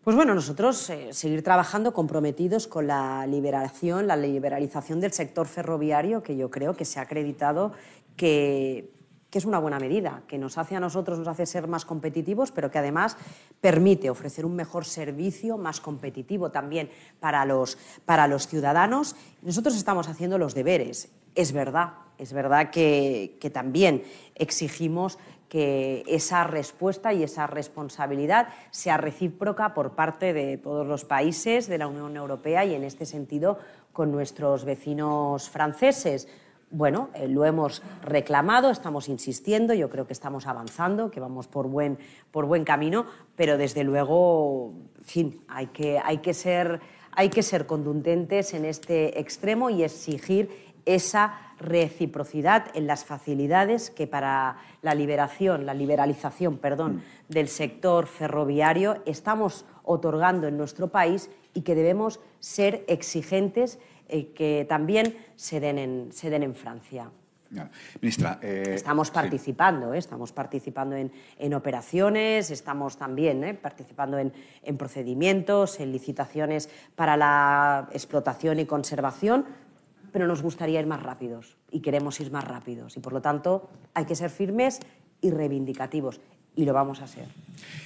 Pues bueno, nosotros eh, seguir trabajando comprometidos con la liberación, la liberalización del sector ferroviario, que yo creo que se ha acreditado que, que es una buena medida, que nos hace a nosotros, nos hace ser más competitivos, pero que además permite ofrecer un mejor servicio, más competitivo también para los, para los ciudadanos. Nosotros estamos haciendo los deberes. Es verdad, es verdad que, que también exigimos que esa respuesta y esa responsabilidad sea recíproca por parte de todos los países de la Unión Europea y en este sentido con nuestros vecinos franceses. Bueno, eh, lo hemos reclamado, estamos insistiendo, yo creo que estamos avanzando, que vamos por buen, por buen camino, pero desde luego, en fin, hay que, hay, que ser, hay que ser contundentes en este extremo y exigir esa reciprocidad en las facilidades que para la liberación, la liberalización, perdón, del sector ferroviario estamos otorgando en nuestro país y que debemos ser exigentes eh, que también se den en, se den en Francia. Ministra, eh, Estamos sí. participando, ¿eh? estamos participando en, en operaciones, estamos también ¿eh? participando en, en procedimientos, en licitaciones para la explotación y conservación, pero nos gustaría ir más rápidos y queremos ir más rápidos y por lo tanto hay que ser firmes y reivindicativos y lo vamos a ser.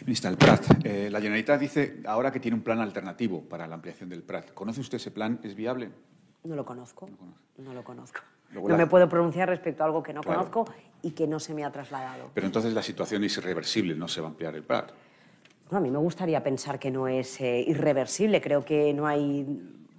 Ministra, el Prat. eh, la Generalitat dice ahora que tiene un plan alternativo para la ampliación del Prat. ¿Conoce usted ese plan? ¿Es viable? No lo conozco, no lo conozco. Luego No la- me puedo pronunciar respecto a algo que no Claro. conozco y que no se me ha trasladado. Pero entonces la situación es irreversible, no se va a ampliar el Prat. Bueno, a mí me gustaría pensar que no es eh, irreversible. Creo que no hay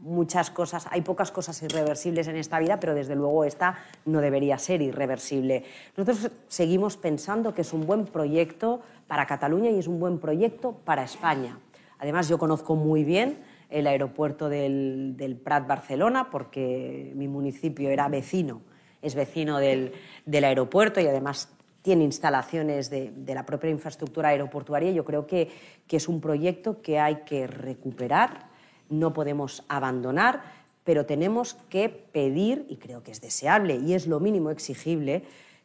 muchas cosas, hay pocas cosas irreversibles en esta vida, pero desde luego esta no debería ser irreversible. Nosotros seguimos pensando que es un buen proyecto para Cataluña y es un buen proyecto para España. Además, yo conozco muy bien el aeropuerto del, del Prat Barcelona porque mi municipio era vecino, es vecino del, del aeropuerto y además tiene instalaciones de, de la propia infraestructura aeroportuaria. Yo creo que, que es un proyecto que hay que recuperar, no podemos abandonar, pero tenemos que pedir, y creo que es deseable y es lo mínimo exigible,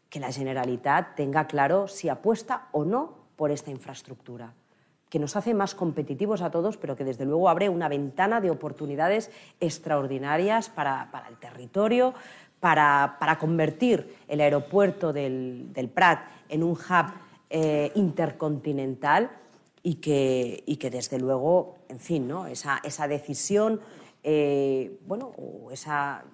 que la Generalitat tenga claro si apuesta o no por esta infraestructura que nos hace más competitivos a todos, pero que desde luego abre una ventana de oportunidades extraordinarias para, para el territorio, para, para convertir el aeropuerto del, del Prat en un hub eh, intercontinental y que, y que desde luego, en fin, ¿no? esa, esa decisión, eh, bueno, o esa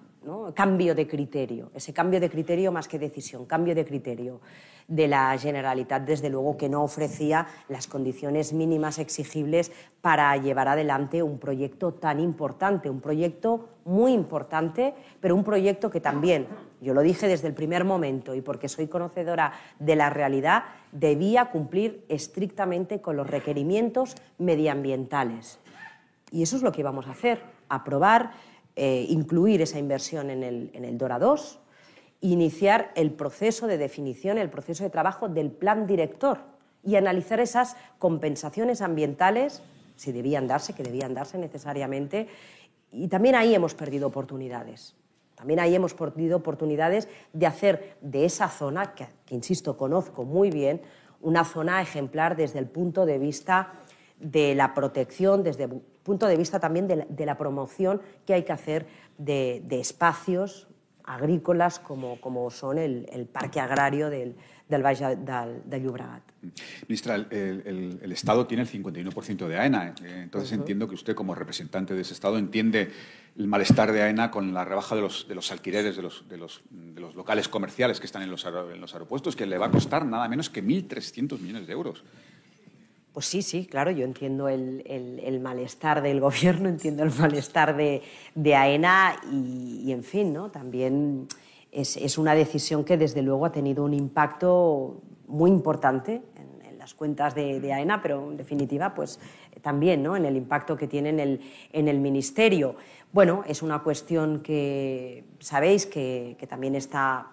cambio de criterio, ese cambio de criterio más que decisión, cambio de criterio de la Generalitat, desde luego que no ofrecía las condiciones mínimas exigibles para llevar adelante un proyecto tan importante, un proyecto muy importante, pero un proyecto que también, yo lo dije desde el primer momento y porque soy conocedora de la realidad, debía cumplir estrictamente con los requerimientos medioambientales. Y eso es lo que íbamos a hacer, aprobar, eh, incluir esa inversión en el, en Dora 2, iniciar el proceso de definición, el proceso de trabajo del plan director y analizar esas compensaciones ambientales, si debían darse, que debían darse necesariamente. Y también ahí hemos perdido oportunidades. También ahí hemos perdido oportunidades de hacer de esa zona, que, insisto, conozco muy bien, una zona ejemplar desde el punto de vista de la protección, desde punto de vista también de la, de la promoción que hay que hacer de, de espacios agrícolas como, como son el, el parque agrario del, del Baix del, de Llobregat. Ministra, el, el, el, Estado tiene el 51% de AENA, eh, entonces uh -huh. entiendo que usted como representante de ese Estado entiende el malestar de AENA con la rebaja de los, de los alquileres de los, de, los, de los, locales comerciales que están en los, en los aeropuertos, que le va a costar nada menos que 1.300 millones de euros. Pues sí, sí, claro, yo entiendo el, el, malestar del gobierno, entiendo el malestar de, de AENA y, en fin, ¿no? también es, es, una decisión que desde luego ha tenido un impacto muy importante en, las cuentas de, AENA, pero en definitiva pues también ¿no? en el impacto que tiene en el, en el Ministerio. Bueno, es una cuestión que sabéis que, que también está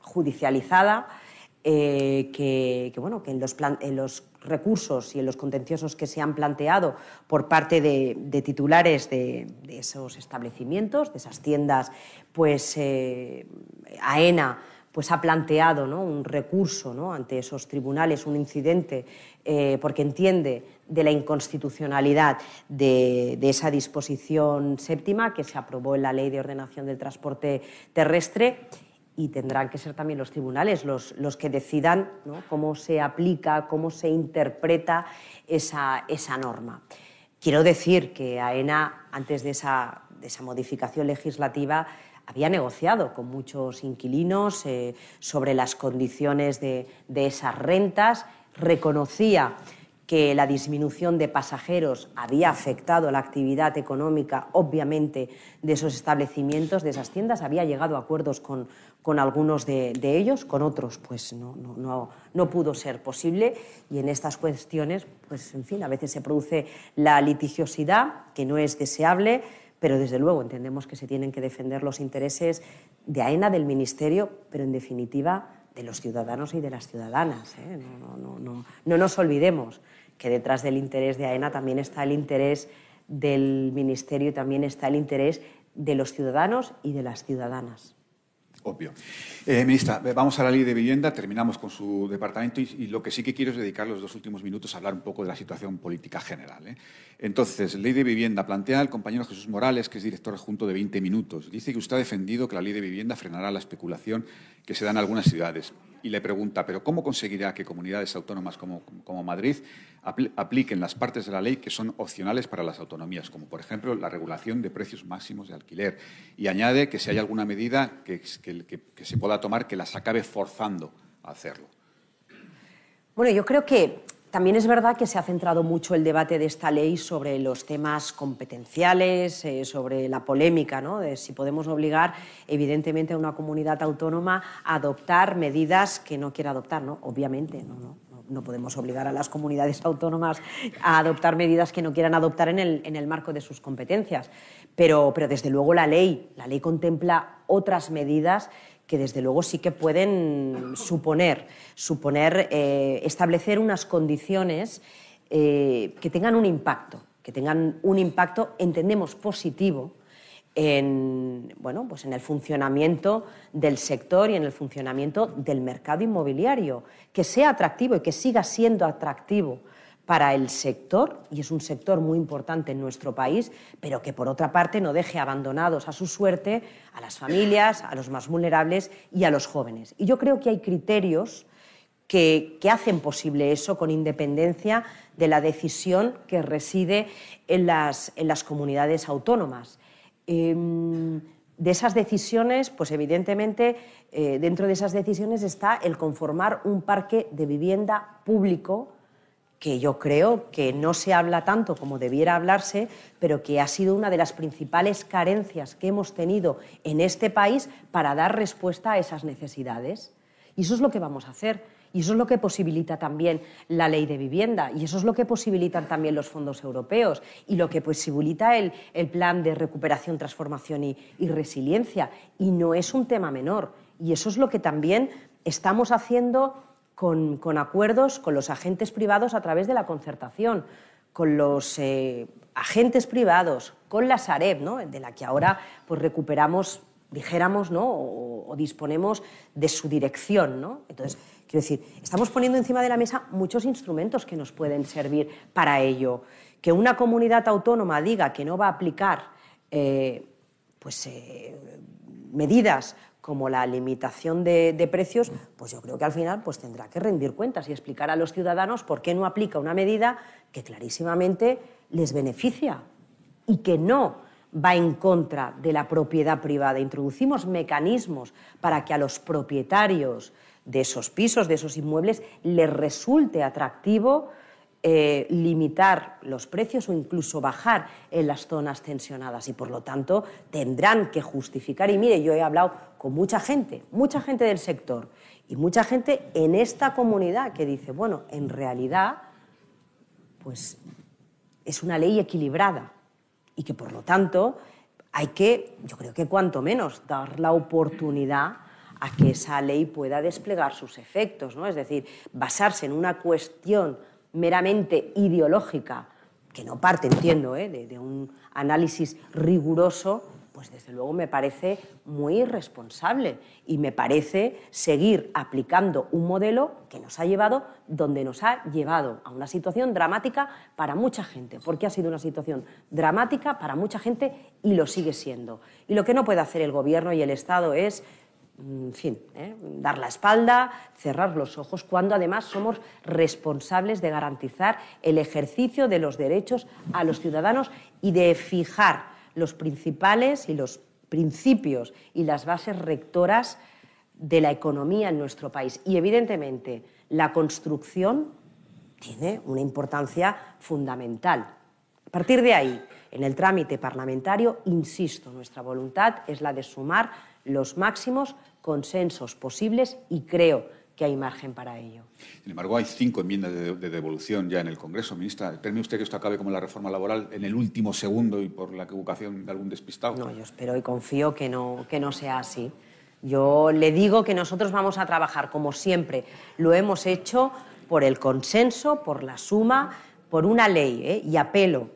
judicializada, eh, que, que, bueno, que en los, plan, en los recursos y en los contenciosos que se han planteado por parte de, titulares de, esos establecimientos, de esas tiendas, pues eh, AENA pues ha planteado un recurso ante esos tribunales, un incidente, eh, porque entiende de la inconstitucionalidad de, esa disposición séptima que se aprobó en la Ley de Ordenación del Transporte Terrestre y tendrán que ser también los tribunales los, los que decidan cómo se aplica, cómo se interpreta esa, esa, norma. Quiero decir que AENA, antes de esa, de esa modificación legislativa, había negociado con muchos inquilinos eh, sobre las condiciones de, de esas rentas, reconocía que la disminución de pasajeros había afectado la actividad económica, obviamente, de esos establecimientos, de esas tiendas, había llegado a acuerdos con, con algunos de, de, ellos, con otros, pues no, no, no, no, pudo ser posible. Y en estas cuestiones, pues en fin, a veces se produce la litigiosidad, que no es deseable, pero desde luego entendemos que se tienen que defender los intereses de AENA, del Ministerio, pero en definitiva de los ciudadanos y de las ciudadanas. ¿eh? No, no, no, no, nos olvidemos que detrás del interés de AENA también está el interés del Ministerio y también está el interés de los ciudadanos y de las ciudadanas. Obvio. Eh, ministra, vamos a la ley de vivienda, terminamos con su departamento y, y, lo que sí que quiero es dedicar los dos últimos minutos a hablar un poco de la situación política general. ¿eh? Entonces, ley de vivienda, plantea el compañero Jesús Morales, que es director adjunto de 20 minutos. Dice que usted ha defendido que la ley de vivienda frenará la especulación que se da en algunas ciudades. Y le pregunta, ¿pero cómo conseguirá que comunidades autónomas como, Madrid apl apliquen las partes de la ley que son opcionales para las autonomías, como por ejemplo la regulación de precios máximos de alquiler? Y añade que si hay alguna medida que se pueda tomar, que las acabe forzando a hacerlo. Bueno, yo creo que también es verdad que se ha centrado mucho el debate de esta ley sobre los temas competenciales, eh, sobre la polémica, ¿no? de si podemos obligar, evidentemente, a una comunidad autónoma a adoptar medidas que no quiera adoptar. ¿no? Obviamente, no, no, no podemos obligar a las comunidades autónomas a adoptar medidas que no quieran adoptar en el, en el marco de sus competencias. Pero, pero, desde luego, la ley, la ley contempla otras medidas que desde luego sí que pueden suponer, suponer eh, establecer unas condiciones eh, que tengan un impacto, que tengan un impacto, entendemos, positivo en, bueno, pues en el funcionamiento del sector y en el funcionamiento del mercado inmobiliario, que sea atractivo y que siga siendo atractivo para el sector, y es un sector muy importante en nuestro país, pero que por otra parte no deje abandonados a su suerte a las familias, a los más vulnerables y a los jóvenes. Y yo creo que hay criterios que, hacen posible eso con independencia de la decisión que reside en las, en las comunidades autónomas. Eh, de esas decisiones, pues evidentemente eh, dentro de esas decisiones está el conformar un parque de vivienda público que yo creo que no se habla tanto como debiera hablarse, pero que ha sido una de las principales carencias que hemos tenido en este país para dar respuesta a esas necesidades. Y eso es lo que vamos a hacer. Y eso es lo que posibilita también la ley de vivienda, y eso es lo que posibilitan también los fondos europeos, y lo que posibilita el, el plan de recuperación, transformación y, y resiliencia. Y no es un tema menor. Y eso es lo que también estamos haciendo con, acuerdos con los agentes privados a través de la concertación, con los eh, agentes privados, con la Sareb, ¿no? de la que ahora pues, recuperamos, dijéramos, ¿no? o, o disponemos de su dirección. ¿no? Entonces, quiero decir, estamos poniendo encima de la mesa muchos instrumentos que nos pueden servir para ello. Que una comunidad autónoma diga que no va a aplicar eh, pues, eh, medidas como la limitación de, precios, pues yo creo que al final pues tendrá que rendir cuentas y explicar a los ciudadanos por qué no aplica una medida que clarísimamente les beneficia y que no va en contra de la propiedad privada. Introducimos mecanismos para que a los propietarios de esos pisos, de esos inmuebles, les resulte atractivo eh, limitar los precios o incluso bajar en las zonas tensionadas y por lo tanto tendrán que justificar. Y mire, yo he hablado con mucha gente, mucha gente del sector y mucha gente en esta comunidad que dice, bueno, en realidad, pues es una ley equilibrada y que por lo tanto hay que, yo creo que cuanto menos, dar la oportunidad a que esa ley pueda desplegar sus efectos, ¿no? Es decir, basarse en una cuestión meramente ideológica, que no parte, entiendo, ¿eh? de, un análisis riguroso, pues desde luego me parece muy irresponsable y me parece seguir aplicando un modelo que nos ha llevado donde nos ha llevado a una situación dramática para mucha gente, porque ha sido una situación dramática para mucha gente y lo sigue siendo. Y lo que no puede hacer el Gobierno y el Estado es en fin, ¿eh? dar la espalda, cerrar los ojos, cuando además somos responsables de garantizar el ejercicio de los derechos a los ciudadanos y de fijar los principales y los principios y las bases rectoras de la economía en nuestro país. Y evidentemente la construcción tiene una importancia fundamental. A partir de ahí, en el trámite parlamentario, insisto, nuestra voluntad es la de sumar los máximos consensos posibles y creo que hay margen para ello. Sin embargo, hay cinco enmiendas de, devolución ya en el Congreso. Ministra, ¿teme usted que esto acabe como la reforma laboral en el último segundo y por la equivocación de algún despistado? No, yo espero y confío que no, que no sea así. Yo le digo que nosotros vamos a trabajar, como siempre lo hemos hecho, por el consenso, por la suma, por una ley, ¿eh? y apelo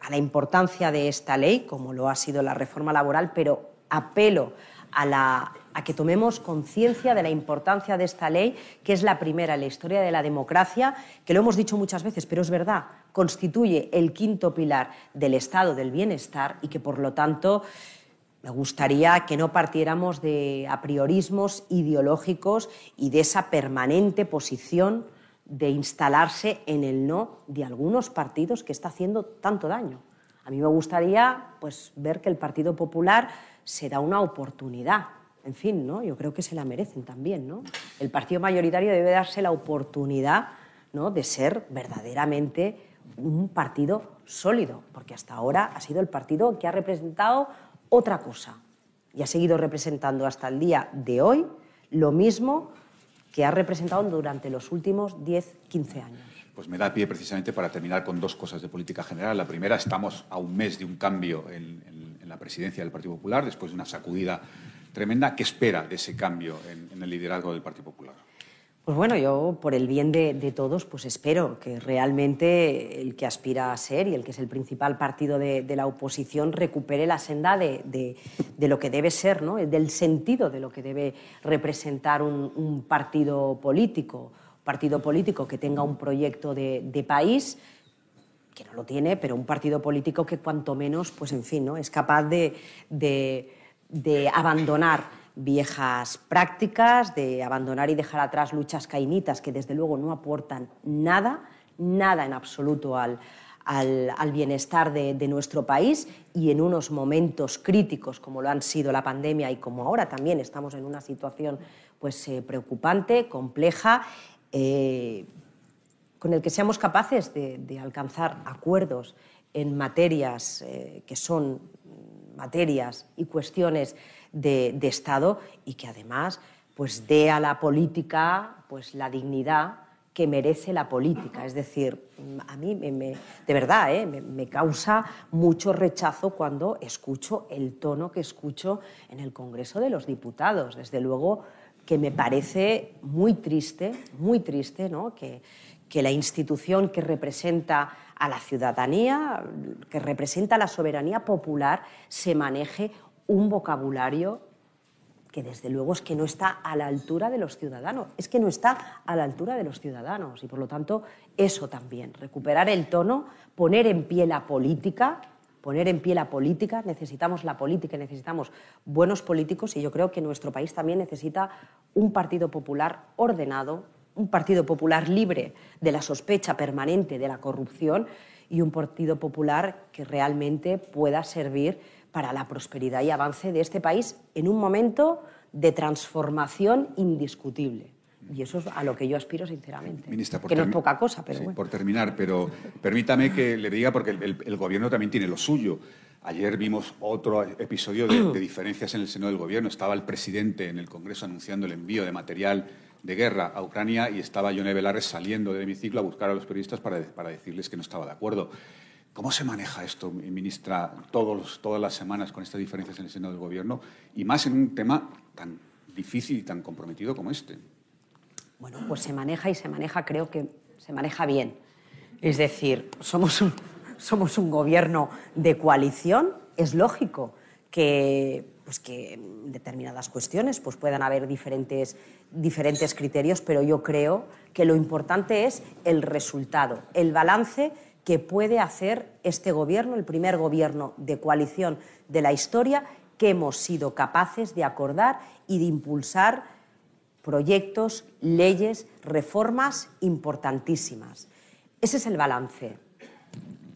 a la importancia de esta ley, como lo ha sido la reforma laboral, pero apelo a, que tomemos conciencia de la importancia de esta ley, que es la primera en la historia de la democracia, que lo hemos dicho muchas veces, pero es verdad, constituye el quinto pilar del estado del bienestar y que, por lo tanto, me gustaría que no partiéramos de apriorismos ideológicos y de esa permanente posición de instalarse en el no de algunos partidos que está haciendo tanto daño. A mí me gustaría pues, ver que el Partido Popular se da una oportunidad. En fin, ¿no? yo creo que se la merecen también. ¿no? El partido mayoritario debe darse la oportunidad ¿no? de ser verdaderamente un partido sólido, porque hasta ahora ha sido el partido que ha representado otra cosa y ha seguido representando hasta el día de hoy lo mismo que ha representado durante los últimos 10, 15 años. Pues me da pie precisamente para terminar con dos cosas de política general. La primera, estamos a un mes de un cambio en, la presidencia del Partido Popular, después de una sacudida tremenda. ¿Qué espera de ese cambio en, el liderazgo del Partido Popular? Pues bueno, yo por el bien de, todos, pues espero que realmente el que aspira a ser y el que es el principal partido de, la oposición recupere la senda de, lo que debe ser, ¿no? del sentido de lo que debe representar un, partido político, partido político que tenga un proyecto de país que no lo tiene, pero un partido político que cuanto menos, pues en fin, ¿no? es capaz de, abandonar viejas prácticas, de abandonar y dejar atrás luchas cainitas que desde luego no aportan nada, nada en absoluto al, al, bienestar de, nuestro país y en unos momentos críticos como lo han sido la pandemia y como ahora también estamos en una situación pues, eh, preocupante, compleja. Eh, con el que seamos capaces de, alcanzar acuerdos en materias eh, que son materias y cuestiones de, Estado y que además pues dé a la política pues la dignidad que merece la política. Es decir, a mí de verdad ¿eh? me, causa mucho rechazo cuando escucho el tono que escucho en el Congreso de los Diputados. Desde luego que me parece muy triste, muy triste, ¿no? que, que la institución que representa a la ciudadanía, que representa la soberanía popular, se maneje un vocabulario que desde luego es que no está a la altura de los ciudadanos, es que no está a la altura de los ciudadanos y por lo tanto eso también, recuperar el tono, poner en pie la política, poner en pie la política, necesitamos la política, necesitamos buenos políticos y yo creo que nuestro país también necesita un Partido Popular ordenado, un Partido Popular libre de la sospecha permanente de la corrupción y un Partido Popular que realmente pueda servir para la prosperidad y avance de este país en un momento de transformación indiscutible. Y eso es a lo que yo aspiro sinceramente. Ministra, que no es poca cosa, pero sí, bueno. Por terminar, pero permítame que le diga, porque el, el, Gobierno también tiene lo suyo. Ayer vimos otro episodio de, de, diferencias en el seno del Gobierno. Estaba el presidente en el Congreso anunciando el envío de material de guerra a Ucrania y estaba Yone Belarres saliendo del hemiciclo a buscar a los periodistas para, para decirles que no estaba de acuerdo. ¿Cómo se maneja esto, ministra, todos, todas las semanas con estas diferencias en el seno del Gobierno y más en un tema tan difícil y tan comprometido como este? Bueno, pues se maneja y se maneja, creo que se maneja bien. Es decir, somos somos un gobierno de coalición, es lógico que, pues que determinadas cuestiones pues puedan haber diferentes, diferentes criterios, pero yo creo que lo importante es el resultado, el balance que puede hacer este gobierno, el primer gobierno de coalición de la historia, que hemos sido capaces de acordar y de impulsar proyectos, leyes, reformas importantísimas. Ese es el balance.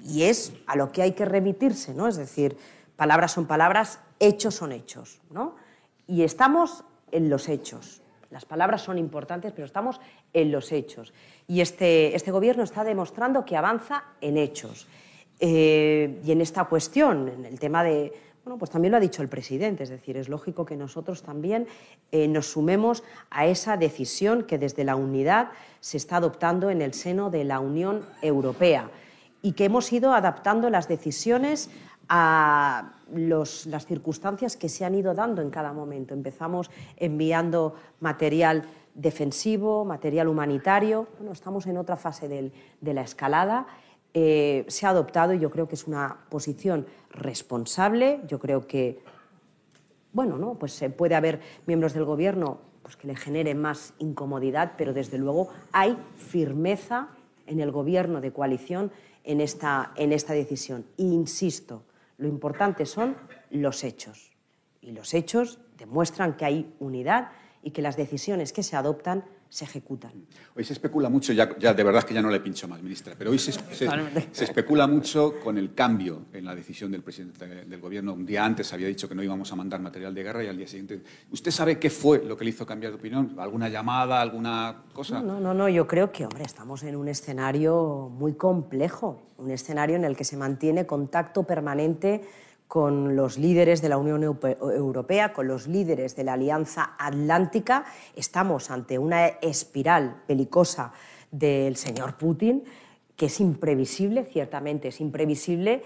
Y es a lo que hay que remitirse, ¿no? Es decir, palabras son palabras, hechos son hechos, ¿no? Y estamos en los hechos. Las palabras son importantes, pero estamos en los hechos. Y este, este gobierno está demostrando que avanza en hechos. Eh, y en esta cuestión, en el tema de, bueno, pues también lo ha dicho el presidente, es decir, es lógico que nosotros también eh, nos sumemos a esa decisión que desde la unidad se está adoptando en el seno de la Unión Europea y que hemos ido adaptando las decisiones a los, las circunstancias que se han ido dando en cada momento. Empezamos enviando material defensivo, material humanitario. Bueno, estamos en otra fase del, de la escalada. Eh, se ha adoptado y yo creo que es una posición responsable. Yo creo que, bueno, ¿no? pues puede haber miembros del gobierno pues, que le generen más incomodidad, pero desde luego hay firmeza en el gobierno de coalición en esta, en esta decisión. E insisto, lo importante son los hechos. Y los hechos demuestran que hay unidad y que las decisiones que se adoptan se ejecutan. Hoy se especula mucho, ya, ya, de verdad que ya no le pincho más, ministra, pero hoy se, se, se, especula mucho con el cambio en la decisión del presidente del gobierno. Un día antes había dicho que no íbamos a mandar material de guerra y al día siguiente. ¿Usted sabe qué fue lo que le hizo cambiar de opinión? ¿Alguna llamada, alguna cosa? No, no, no, yo creo que, hombre, estamos en un escenario muy complejo, un escenario en el que se mantiene contacto permanente con los líderes de la Unión Europea, con los líderes de la Alianza Atlántica. Estamos ante una espiral pelicosa del señor Putin que es imprevisible, ciertamente es imprevisible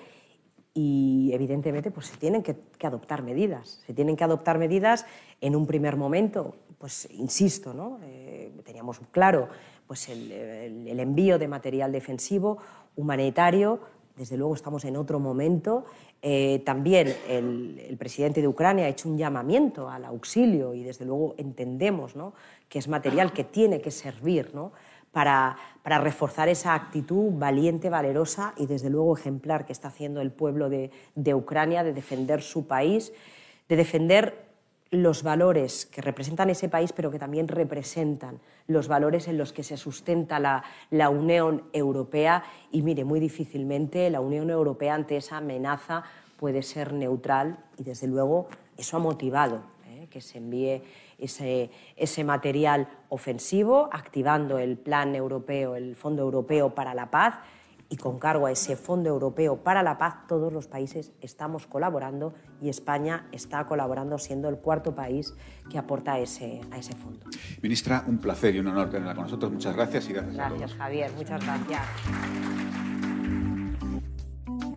y evidentemente pues, se tienen que, adoptar medidas. Se tienen que adoptar medidas en un primer momento, pues insisto, ¿no? Eh, teníamos claro pues, el, el envío de material defensivo, humanitario, desde luego estamos en otro momento. Eh, también el, el, presidente de Ucrania ha hecho un llamamiento al auxilio y desde luego entendemos ¿no? que es material que tiene que servir ¿no? para, para, reforzar esa actitud valiente, valerosa y desde luego ejemplar que está haciendo el pueblo de, de Ucrania de defender su país, de defender los valores que representan ese país, pero que también representan los valores en los que se sustenta la, Unión Europea. Y mire, muy difícilmente la Unión Europea ante esa amenaza puede ser neutral y, desde luego, eso ha motivado ¿eh? que se envíe ese material ofensivo, activando el Plan Europeo, el Fondo Europeo para la Paz y con cargo a ese Fondo Europeo para la Paz, todos los países estamos colaborando y España está colaborando siendo el cuarto país que aporta a ese, a ese fondo. Ministra, un placer y un honor tenerla con nosotros. Muchas gracias y gracias. Gracias, Javier. Muchas gracias.